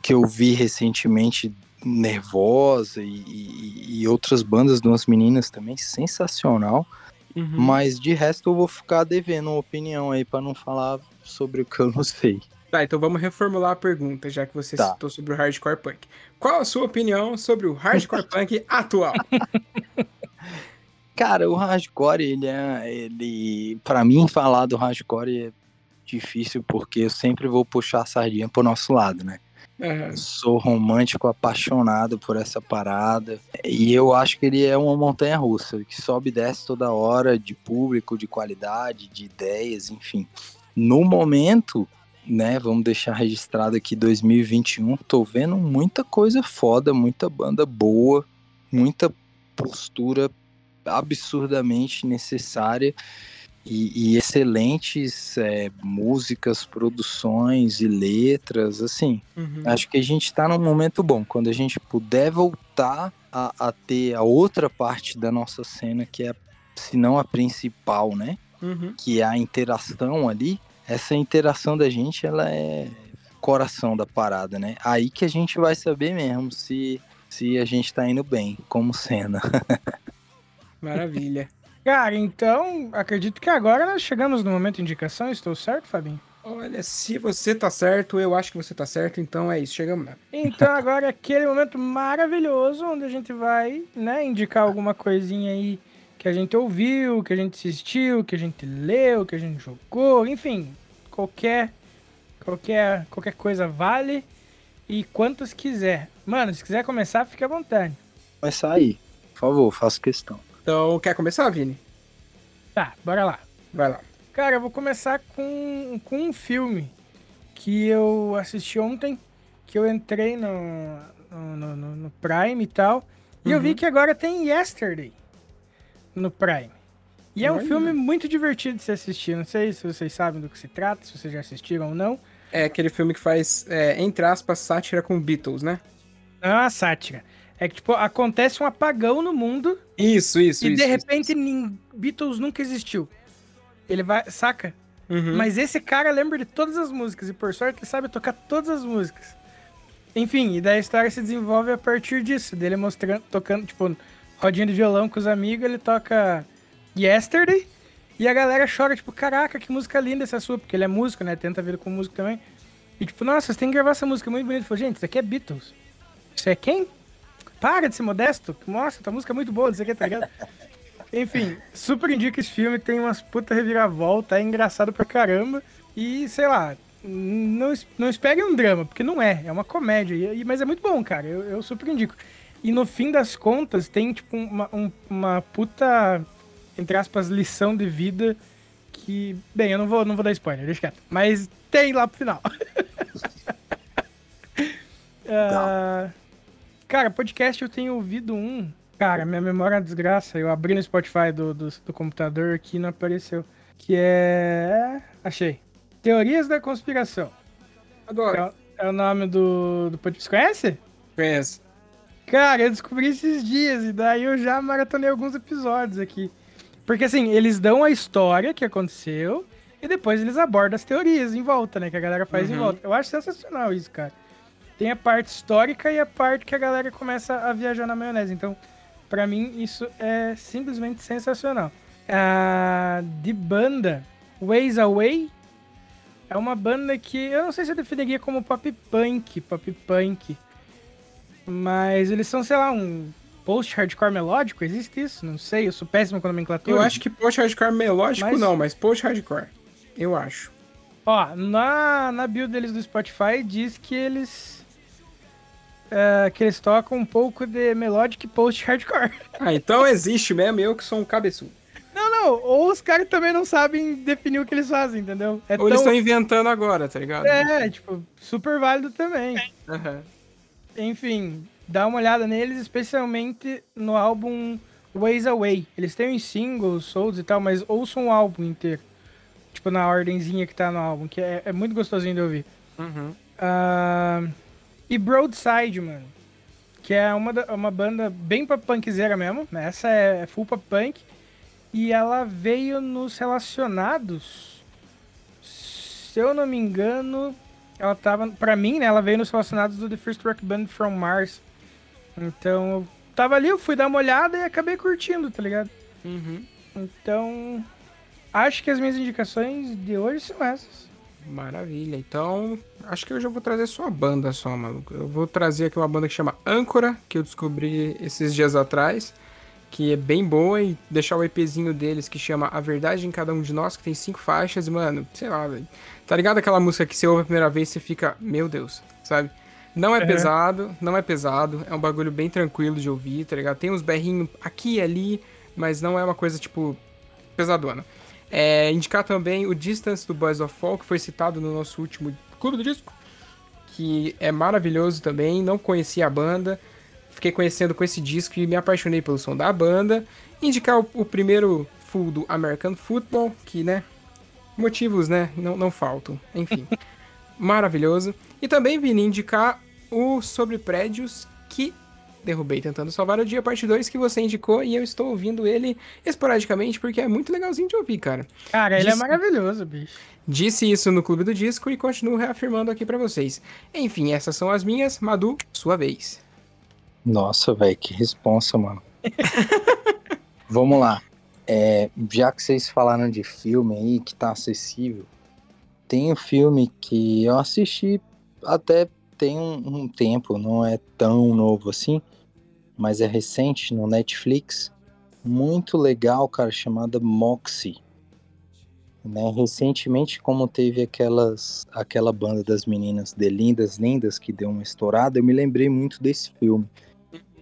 que eu vi recentemente Nervosa e, e- e outras bandas de umas meninas também, sensacional. Uhum. Mas de resto eu vou ficar devendo uma opinião aí pra não falar sobre o que eu não sei. Tá, então vamos reformular a pergunta, já que você Tá. citou sobre o hardcore punk. Qual a sua opinião sobre o hardcore punk atual? Cara, o hardcore, ele é. Ele. Pra mim, falar do hardcore é difícil porque eu sempre vou puxar a sardinha pro nosso lado, né? Eu sou romântico, apaixonado por essa parada. E eu acho que ele é uma montanha russa, que sobe e desce toda hora, de público, de qualidade, de ideias, enfim. No momento, né, vamos deixar registrado aqui 2021, tô vendo muita coisa foda, muita banda boa, muita postura absurdamente necessária e, e excelentes é, músicas, produções e letras, assim. Uhum. Acho que a gente está num momento bom. Quando a gente puder voltar a, a ter a outra parte da nossa cena, que é, se não a principal, né? Uhum. Que é a interação ali. Essa interação da gente, ela é coração da parada, né? Aí que a gente vai saber mesmo se, se a gente tá indo bem como cena. Maravilha. Cara, então, acredito que agora nós chegamos no momento de indicação, estou certo, Fabinho? Olha, se você tá certo, eu acho que você tá certo, então é isso, chegamos lá. Então agora é aquele momento maravilhoso onde a gente vai, né, indicar alguma coisinha aí que a gente ouviu, que a gente assistiu, que a gente leu, que a gente jogou, enfim, qualquer qualquer qualquer coisa vale e quantas quiser. Mano, se quiser começar, fique à vontade. Começar aí, por favor, faço questão. Então, quer começar, Vini? Tá, bora lá. Vai lá. Cara, eu vou começar com, com um filme que eu assisti ontem, que eu entrei no, no, no- no- no Prime e tal, e eu vi que agora tem Yesterday no Prime. E é um Olha. filme muito divertido de se assistir. Não sei se vocês sabem do que se trata, se vocês já assistiram ou não. É aquele filme que faz, é, entre aspas, sátira com Beatles, né? Não é uma sátira. É que, tipo, acontece um apagão no mundo Isso, isso, e isso. de isso. repente nin- Beatles nunca existiu. Ele vai, saca? Uhum. Mas esse cara lembra de todas as músicas e por sorte ele sabe tocar todas as músicas. Enfim, e daí a história se desenvolve a partir disso, dele mostrando, tocando, tipo, rodinha de violão com os amigos, ele toca Yesterday e a galera chora, tipo, caraca, que música linda essa sua, porque ele é músico, né? Tenta vir com música também. E tipo, nossa, você tem que gravar essa música muito bonita. Falou, gente, isso aqui é Beatles. Isso é quem? Para de ser modesto. Nossa, tua música é muito boa, não sei o que, tá ligado? Enfim, super indico esse filme, tem umas puta reviravolta, é engraçado pra caramba. E, sei lá, não, não espere um drama, porque não é, é uma comédia. E- mas é muito bom, cara, eu, eu super indico. E no fim das contas, tem, tipo, uma, um- uma puta, entre aspas, lição de vida que. Bem, eu não vou, não vou dar spoiler, deixa quieto. Mas tem lá pro final. Ah, cara, podcast eu tenho ouvido um. Cara, minha memória é uma desgraça. Eu abri no Spotify do, do, do computador aqui e não apareceu. Que é. Achei. Teorias da Conspiração. Adoro. É, é o nome do, do podcast. Você conhece? Conheço. Cara, eu descobri esses dias e daí eu já maratonei alguns episódios aqui. Porque assim, eles dão a história que aconteceu e depois eles abordam as teorias em volta, né? Que a galera faz em Uhum. volta. Eu acho sensacional isso, cara. Tem a parte histórica e a parte que a galera começa a viajar na maionese. Então, pra mim, isso é simplesmente sensacional. Ah, de banda, Ways Away é uma banda que eu não sei se eu definiria como pop punk, pop punk. Mas eles são, sei lá, um post-hardcore melódico? Existe isso? Não sei, eu sou péssimo com nomenclatura. Eu acho que post-hardcore melódico Mas- não, mas post-hardcore. Eu acho. Ó, na, na build deles do Spotify diz que eles. é, que eles tocam um pouco de melodic post-hardcore. Ah, então existe mesmo, eu que sou um cabeçudo. Não, não, ou os caras também não sabem definir o que eles fazem, entendeu? É Ou eles tão- estão inventando agora, tá ligado? É, tipo, super válido também. Aham. Enfim, dá uma olhada neles, especialmente no álbum Ways Away. Eles têm uns singles, souls e tal, mas ouçam o álbum inteiro. Tipo, na ordenzinha que tá no álbum, que é, é muito gostosinho de ouvir. Uhum. Ah, e Broadside, mano. Que é uma, uma banda bem pop punkzeira mesmo. né? Essa é full pop punk. E ela veio nos relacionados. Se eu não me engano, ela tava. Pra mim, né? Ela veio nos relacionados do The First Rock Band from Mars. Então, eu tava ali, eu fui dar uma olhada e acabei curtindo, tá ligado? Uhum. Então, acho que as minhas indicações de hoje são essas. Maravilha. Então, acho que eu já vou trazer só a banda só, maluco. Eu vou trazer aqui uma banda que chama Âncora, que eu descobri esses dias atrás, que é bem boa, e deixar o EPzinho deles que chama A Verdade em Cada Um de Nós, que tem cinco faixas, mano, sei lá, velho. Tá ligado aquela música que você ouve a primeira vez e você fica, meu Deus, sabe? Não é Uhum. pesado, não é pesado, é um bagulho bem tranquilo de ouvir, tá ligado? Tem uns berrinhos aqui e ali, mas não é uma coisa, tipo, pesadona. É, indicar também o Distance do Boys of Fall, que foi citado no nosso último Clube do Disco, que é maravilhoso também. Não conhecia a banda, fiquei conhecendo com esse disco e me apaixonei pelo som da banda. Indicar o, o primeiro full do American Football, que, né, motivos, né, não, não faltam. Enfim, maravilhoso. E também vim indicar o Sobre Prédios, que derrubei tentando salvar o dia, parte 2, que você indicou, e eu estou ouvindo ele esporadicamente, porque é muito legalzinho de ouvir, cara. Cara, ele é Disse- maravilhoso, bicho. Disse isso no Clube do Disco e continuo reafirmando aqui pra vocês. Enfim, essas são as minhas. Madu, sua vez. Nossa, velho, que responsa, mano. Vamos lá. É, já que vocês falaram de filme aí que tá acessível, tem um filme que eu assisti até tem um, um tempo, não é tão novo assim, mas é recente no Netflix. Muito legal, cara, chamada Moxie. Né? Recentemente, como teve aquelas, aquela banda das meninas de Lindas Lindas que deu uma estourada, eu me lembrei muito desse filme.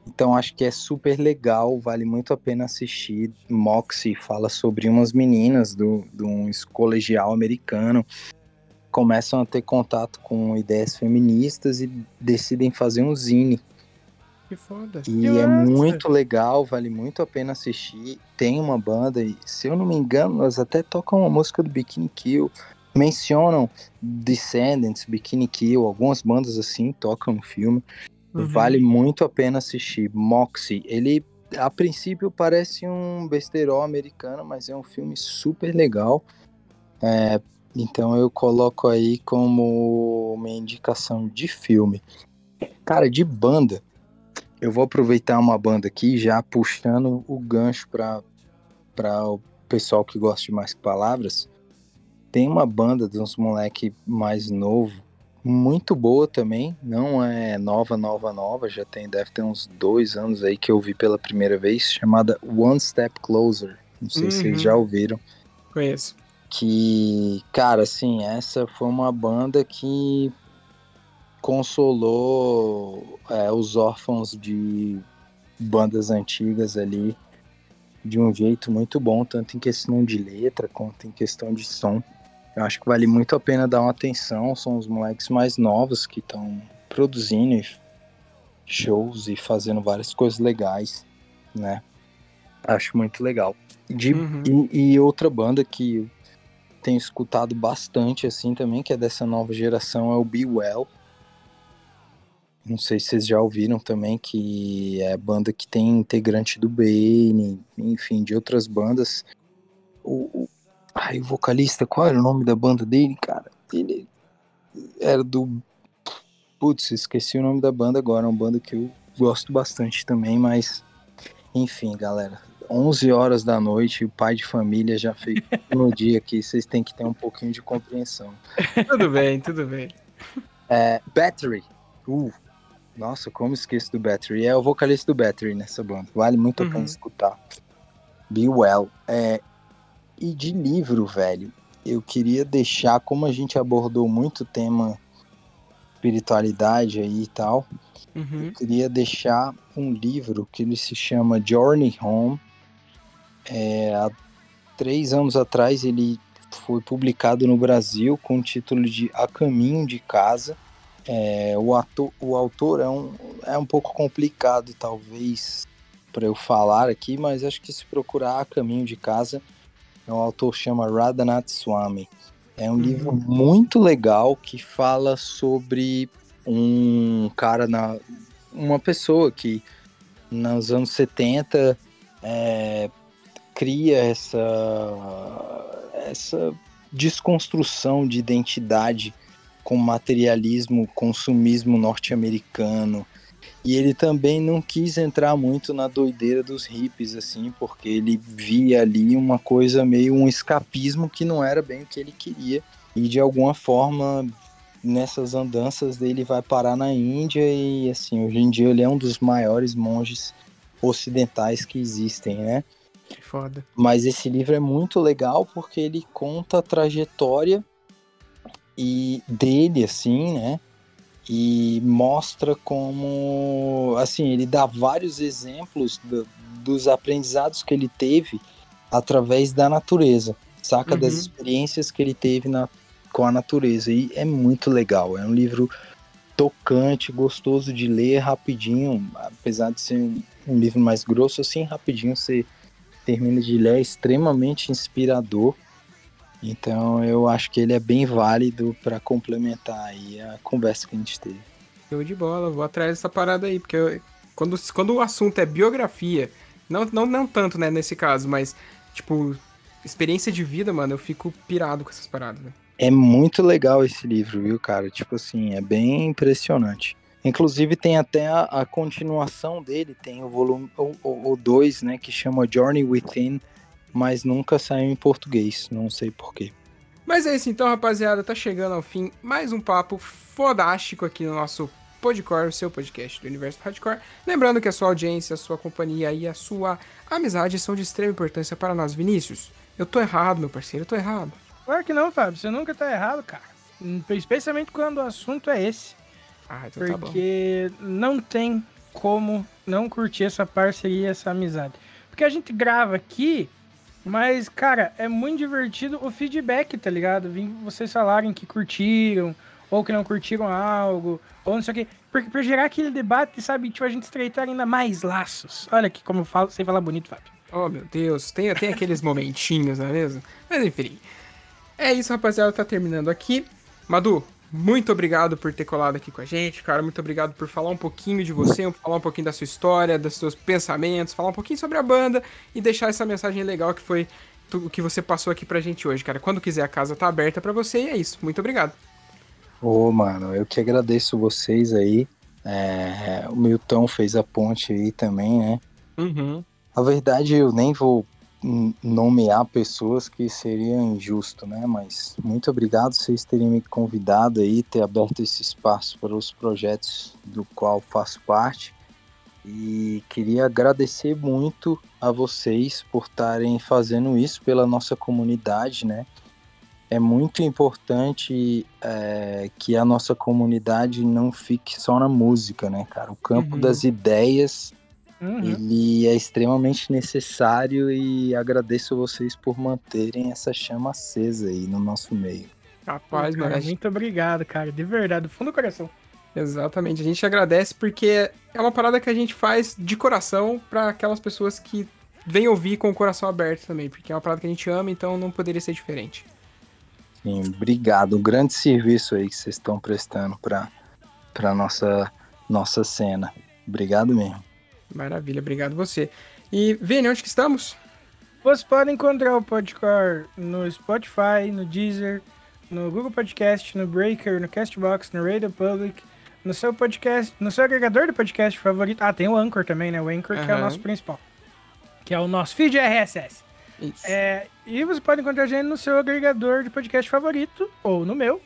Então acho que é super legal, vale muito a pena assistir. Moxie fala sobre umas meninas do, de um colegial americano começam a ter contato com ideias feministas e decidem fazer um zine. Que foda. E é muito legal, vale muito a pena assistir. Tem uma banda, e se eu não me engano, elas até tocam uma música do Bikini Kill. Mencionam Descendants, Bikini Kill, algumas bandas assim tocam no filme. Vale muito a pena assistir. Moxie, ele a princípio parece um besterol americano, mas é um filme super legal. É, então eu coloco aí como uma indicação de filme. Cara, de banda, eu vou aproveitar uma banda aqui já puxando o gancho para o pessoal que gosta de mais palavras. Tem uma banda de uns moleque mais novo, muito boa também. Não é nova, nova, nova. Já tem, deve ter uns dois anos aí que eu vi pela primeira vez, chamada One Step Closer. Não sei se Uhum. vocês já ouviram Conheço. que, cara, assim, essa foi uma banda que consolou é, os órfãos de bandas antigas ali de um jeito muito bom, tanto em questão de letra quanto em questão de som. Eu acho que vale muito a pena dar uma atenção, são os moleques mais novos que estão produzindo shows e fazendo várias coisas legais, né? Acho muito legal. De Uhum. e, e outra banda que eu tenho escutado bastante assim também, que é dessa nova geração, é o Be Well. Não sei se vocês já ouviram também, que é banda que tem integrante do Bane, enfim, de outras bandas. O, ai, o vocalista, qual era o nome da banda dele, cara? Ele era do. Putz, esqueci o nome da banda agora, é uma banda que eu gosto bastante também, mas. Enfim, galera. 11 horas da noite, o pai de família já fez no dia aqui, vocês têm que ter um pouquinho de compreensão. Tudo bem, tudo bem. É, Battery. Uh, nossa, como esqueço do Battery. É o vocalista do Battery nessa banda. Vale muito a Uhum. pena escutar. Be Well. É, e de livro, velho, eu queria deixar, como a gente abordou muito o tema espiritualidade aí e tal, Uhum. eu queria deixar um livro que ele se chama Journey Home. É, há três anos atrás ele foi publicado no Brasil com o título de A Caminho de Casa. É, o, ator, o autor é um, é um pouco complicado, talvez, para eu falar aqui, mas acho que se procurar A Caminho de Casa, é um autor que chama Radhanath Swami. É um Uhum. livro muito legal que fala sobre um cara na uma pessoa que nos anos 70 é, cria essa essa desconstrução de identidade com materialismo, consumismo norte-americano E ele também não quis entrar muito na doideira dos hippies, assim, porque ele via ali uma coisa meio um escapismo que não era bem o que ele queria. E de alguma forma, nessas andanças dele, vai parar na Índia e, assim, hoje em dia ele é um dos maiores monges ocidentais que existem, né? Que foda. Mas esse livro é muito legal porque ele conta a trajetória e dele, assim, né? E mostra como, assim, ele dá vários exemplos do, dos aprendizados que ele teve através da natureza, saca? Uhum. Das experiências que ele teve na, com a natureza. E é muito legal. É um livro tocante, gostoso de ler rapidinho, apesar de ser um, um livro mais grosso, assim, rapidinho você termina de ler, é extremamente inspirador. Então eu acho que ele é bem válido para complementar aí a conversa que a gente teve. Show de bola, vou atrás dessa parada aí, porque eu- quando, quando o assunto é biografia, não, não, não tanto, né, nesse caso, mas, tipo, experiência de vida, mano, eu fico pirado com essas paradas, né? É muito legal esse livro, viu, cara? Tipo assim, é bem impressionante. Inclusive tem até a, a continuação dele, tem o volume o 2, né, que chama Journey Within, mas nunca saiu em português, não sei porquê. Mas é isso então, rapaziada, tá chegando ao fim mais um papo fodástico aqui no nosso Podcore, o seu podcast do Universo Hardcore. Lembrando que a sua audiência, a sua companhia e a sua amizade são de extrema importância para nós, Vinícius. Eu tô errado, meu parceiro, eu tô errado. Claro que não, Fábio. Você nunca tá errado, cara. Especialmente quando o assunto é esse. Ah, então tá bom. Porque não tem como não curtir essa parceria, essa amizade. Porque a gente grava aqui, mas, cara, é muito divertido o feedback, tá ligado? Vim vocês falarem que curtiram, ou que não curtiram algo, ou não sei o quê. Porque pra gerar aquele debate, sabe, tipo, a gente estreitar ainda mais laços. Olha aqui como eu falo, sei falar bonito, Fábio. Oh, meu Deus, tem, tem aqueles momentinhos, não é mesmo? Mas enfim. É isso, rapaziada, tá terminando aqui. Madu, muito obrigado por ter colado aqui com a gente, cara. Muito obrigado por falar um pouquinho de você, falar um pouquinho da sua história, dos seus pensamentos, falar um pouquinho sobre a banda e deixar essa mensagem legal que foi o que você passou aqui pra gente hoje, cara. Quando quiser, a casa tá aberta pra você e é isso. Muito obrigado. Ô, mano, eu que agradeço vocês aí. É, o Milton fez a ponte aí também, né? Uhum. A verdade, eu nem vou nomear pessoas que seria injusto, né? Mas muito obrigado vocês terem me convidado aí, ter aberto esse espaço para os projetos do qual faço parte. E queria agradecer muito a vocês por estarem fazendo isso pela nossa comunidade, né? É muito importante é, que a nossa comunidade não fique só na música, né, cara? O campo Uhum. das ideias Uhum. ele é extremamente necessário e agradeço vocês por manterem essa chama acesa aí no nosso meio. Rapaz, Cara, mano. a gente- muito obrigado, cara. De verdade, do fundo do coração. Exatamente. A gente agradece porque é uma parada que a gente faz de coração pra aquelas pessoas que vêm ouvir com o coração aberto também, porque é uma parada que a gente ama, então não poderia ser diferente. Sim, obrigado. Um grande serviço aí que vocês estão prestando para para nossa nossa cena. Obrigado mesmo. Maravilha, obrigado você. E Vini, onde que estamos? Você pode encontrar o Podcore no Spotify, no Deezer, no Google Podcast, no Breaker, no Castbox, no Radio Public, no seu podcast, no seu agregador de podcast favorito. Ah, tem o Anchor também, né? O Anchor que é o nosso principal. Que é o nosso feed RSS. Isso. É, e você pode encontrar a gente no seu agregador de podcast favorito, ou no meu,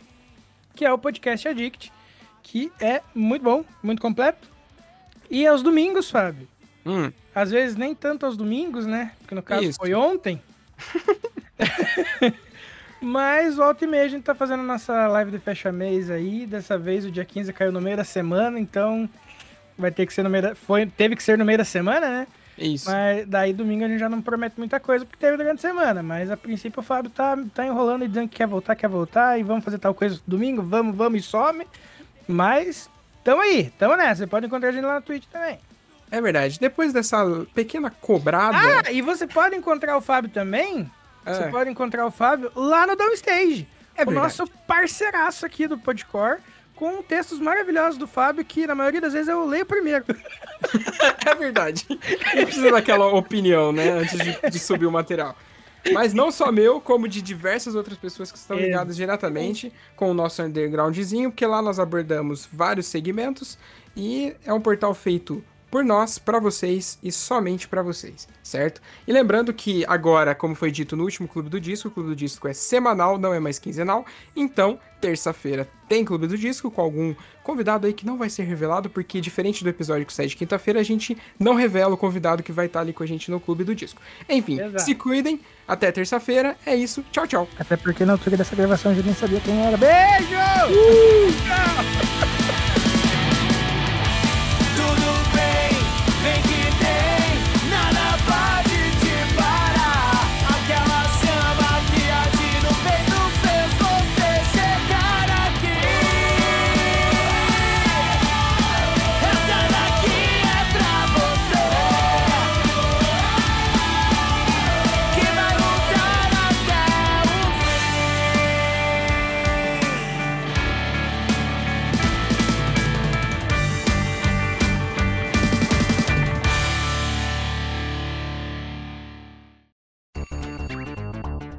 que é o Podcast Addict, que é muito bom, muito completo. E aos domingos, Fábio. Hum, Às vezes nem tanto aos domingos, né? Porque no caso Isso. foi ontem. Mas volta e meia a gente tá fazendo a nossa live de fecha mês aí. Dessa vez o dia 15 caiu no meio da semana, então vai ter que ser no meio da. Foi, teve que ser no meio da semana, né? isso. Mas daí domingo a gente já não promete muita coisa porque teve durante a semana. Mas a princípio o Fábio tá, tá enrolando e dizendo que quer voltar, quer voltar e vamos fazer tal coisa domingo, vamos, vamos e some. Mas tamo aí, tamo nessa. Você pode encontrar a gente lá na Twitch também. É verdade. Depois dessa pequena cobrada. Ah, e você pode encontrar o Fábio também. Você É. pode encontrar o Fábio lá no Downstage. É o verdade. nosso parceiraço aqui do Podcore, com textos maravilhosos do Fábio, que na maioria das vezes eu leio primeiro. É verdade. Não precisa daquela opinião, né? Antes de, de subir o material. Mas não só meu, como de diversas outras pessoas que estão ligadas diretamente com o nosso undergroundzinho, porque lá nós abordamos vários segmentos e é um portal feito por nós, pra vocês e somente pra vocês, certo? E lembrando que agora, como foi dito no último Clube do Disco, o Clube do Disco é semanal, não é mais quinzenal. Então, terça-feira tem Clube do Disco com algum convidado aí que não vai ser revelado, porque diferente do episódio que sai de quinta-feira, a gente não revela o convidado que vai estar ali com a gente no Clube do Disco. Enfim, Exato. se cuidem, até terça-feira, é isso, tchau, tchau. Até porque na altura dessa gravação eu já nem sabia quem era. Beijo! Tudo